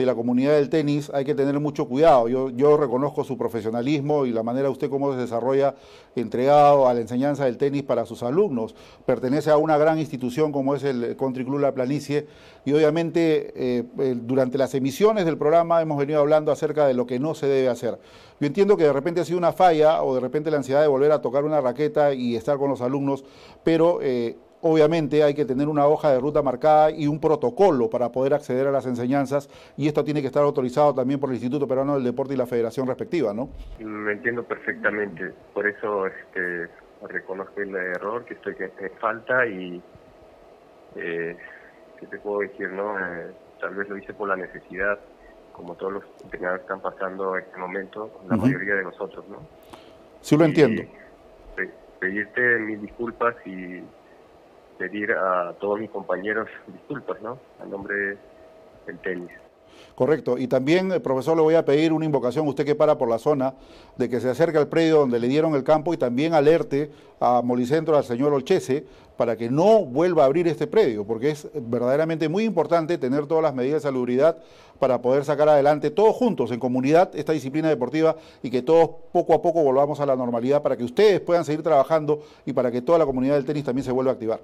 de la comunidad del tenis hay que tener mucho cuidado. Yo, reconozco su profesionalismo y la manera usted cómo se desarrolla entregado a la enseñanza del tenis para sus alumnos. Pertenece a una gran institución como es el Country Club La Planicie y obviamente eh, durante las emisiones del programa hemos venido hablando acerca de lo que no se debe hacer. Yo entiendo que de repente ha sido una falla o de repente la ansiedad de volver a tocar una raqueta y estar con los alumnos, pero... Eh, obviamente hay que tener una hoja de ruta marcada y un protocolo para poder acceder a las enseñanzas y esto tiene que estar autorizado también por el Instituto Peruano del Deporte y la Federación respectiva, ¿no? Me entiendo perfectamente, por eso este, reconozco el error que estoy que falta y eh, ¿qué te puedo decir, no? Eh, tal vez lo hice por la necesidad, como todos los entrenadores están pasando en este momento, la mayoría de nosotros, ¿no? Sí lo entiendo. pedirte mil disculpas y pedir a todos mis compañeros disculpas, ¿no? A nombre del tenis. Correcto. Y también, eh, profesor, le voy a pedir una invocación, usted que para por la zona, de que se acerque al predio donde le dieron el campo y también alerte a Molicentro, al señor Olchese, para que no vuelva a abrir este predio, porque es verdaderamente muy importante tener todas las medidas de salubridad para poder sacar adelante todos juntos, en comunidad, esta disciplina deportiva y que todos poco a poco volvamos a la normalidad para que ustedes puedan seguir trabajando y para que toda la comunidad del tenis también se vuelva a activar.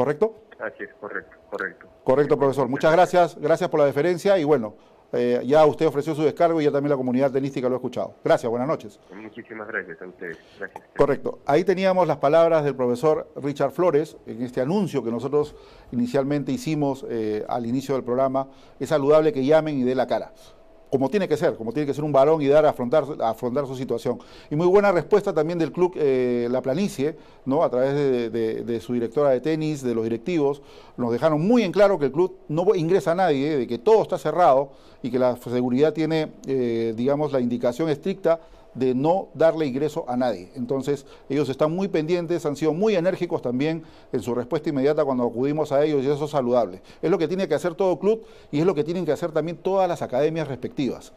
¿Correcto? Así es, correcto, correcto. Correcto, profesor. Muchas gracias, gracias por la deferencia y bueno, eh, ya usted ofreció su descargo y ya también la comunidad tenística lo ha escuchado. Gracias, buenas noches. Muchísimas gracias a ustedes. Gracias. Correcto. Ahí teníamos las palabras del profesor Richard Flores en este anuncio que nosotros inicialmente hicimos eh, al inicio del programa. Es saludable que llamen y den la cara como tiene que ser, como tiene que ser un varón y dar a afrontar, afrontar su situación. Y muy buena respuesta también del club eh, La Planicie, ¿no? a través de, su directora de tenis, de los directivos, nos dejaron muy en claro que el club no ingresa a nadie, de que todo está cerrado y que la seguridad tiene, eh, digamos, la indicación estricta de no darle ingreso a nadie. Entonces, ellos están muy pendientes, han sido muy enérgicos también en su respuesta inmediata cuando acudimos a ellos y eso es saludable. Es lo que tiene que hacer todo club y es lo que tienen que hacer también todas las academias respectivas.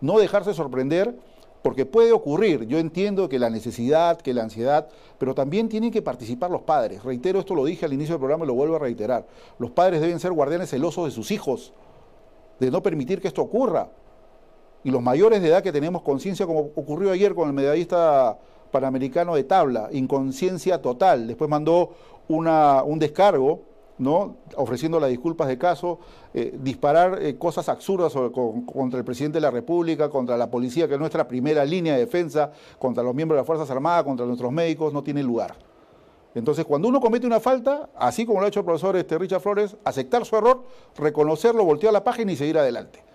No dejarse sorprender porque puede ocurrir, yo entiendo que la necesidad, que la ansiedad, pero también tienen que participar los padres. Reitero, esto lo dije al inicio del programa y lo vuelvo a reiterar. Los padres deben ser guardianes celosos de sus hijos, de no permitir que esto ocurra y los mayores de edad que tenemos conciencia, como ocurrió ayer con el medallista panamericano de tabla, inconsciencia total. Después mandó una, un descargo, ¿no? ofreciendo las disculpas de caso, eh, disparar eh, cosas absurdas contra el presidente de la República, contra la policía, que es nuestra primera línea de defensa, contra los miembros de las Fuerzas Armadas, contra nuestros médicos, no tiene lugar. Entonces, cuando uno comete una falta, así como lo ha hecho el profesor este, Richard Flores, aceptar su error, reconocerlo, voltear la página y seguir adelante.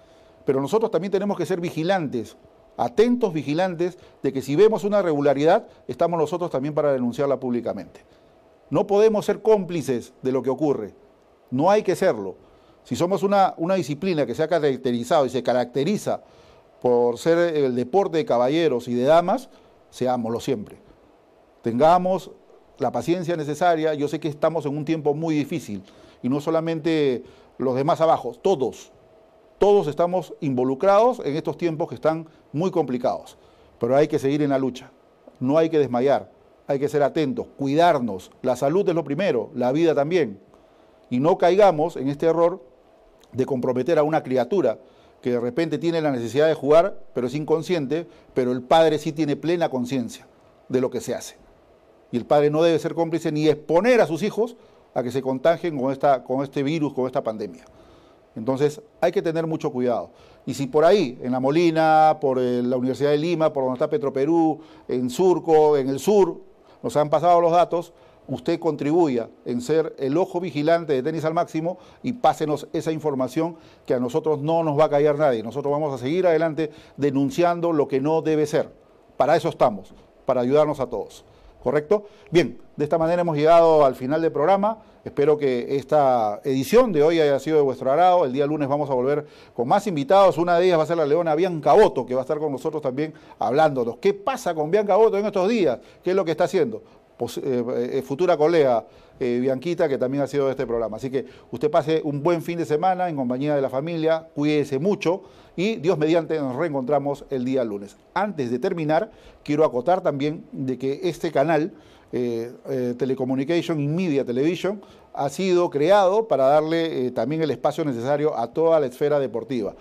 Pero nosotros también tenemos que ser vigilantes, atentos vigilantes de que si vemos una irregularidad, estamos nosotros también para denunciarla públicamente. No podemos ser cómplices de lo que ocurre. No hay que serlo. Si somos una, una disciplina que se ha caracterizado y se caracteriza por ser el deporte de caballeros y de damas, seámoslo siempre. Tengamos la paciencia necesaria. Yo sé que estamos en un tiempo muy difícil y no solamente los demás abajo, todos todos estamos involucrados en estos tiempos que están muy complicados, pero hay que seguir en la lucha, no hay que desmayar, hay que ser atentos, cuidarnos, la salud es lo primero, la vida también, y no caigamos en este error de comprometer a una criatura que de repente tiene la necesidad de jugar, pero es inconsciente, pero el padre sí tiene plena conciencia de lo que se hace. Y el padre no debe ser cómplice ni exponer a sus hijos a que se contagien con, esta, con este virus, con esta pandemia. Entonces hay que tener mucho cuidado. Y si por ahí, en La Molina, por la Universidad de Lima, por donde está Petroperú, en Surco, en el sur, nos han pasado los datos, usted contribuya en ser el ojo vigilante de tenis al máximo y pásenos esa información que a nosotros no nos va a callar nadie. Nosotros vamos a seguir adelante denunciando lo que no debe ser. Para eso estamos, para ayudarnos a todos. ¿Correcto? Bien, de esta manera hemos llegado al final del programa. Espero que esta edición de hoy haya sido de vuestro agrado. El día lunes vamos a volver con más invitados. Una de ellas va a ser la leona Bianca Boto, que va a estar con nosotros también hablándonos. ¿Qué pasa con Bianca Boto en estos días? ¿Qué es lo que está haciendo? Eh, eh, futura colega eh, Bianquita, que también ha sido de este programa. Así que usted pase un buen fin de semana en compañía de la familia, cuídese mucho y Dios mediante nos reencontramos el día lunes. Antes de terminar, quiero acotar también de que este canal, Telecommunication y Media Television, ha sido creado para darle también el espacio necesario a toda la esfera deportiva.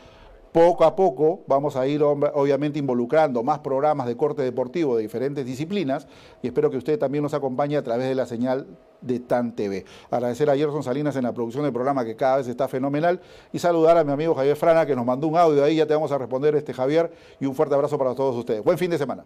Poco a poco vamos a ir obviamente involucrando más programas de corte deportivo de diferentes disciplinas y espero que usted también nos acompañe a través de la señal de TAN TV. Agradecer a Gerson Salinas en la producción del programa que cada vez está fenomenal y saludar a mi amigo Javier Frana que nos mandó un audio ahí, ya te vamos a responder este Javier y un fuerte abrazo para todos ustedes. Buen fin de semana.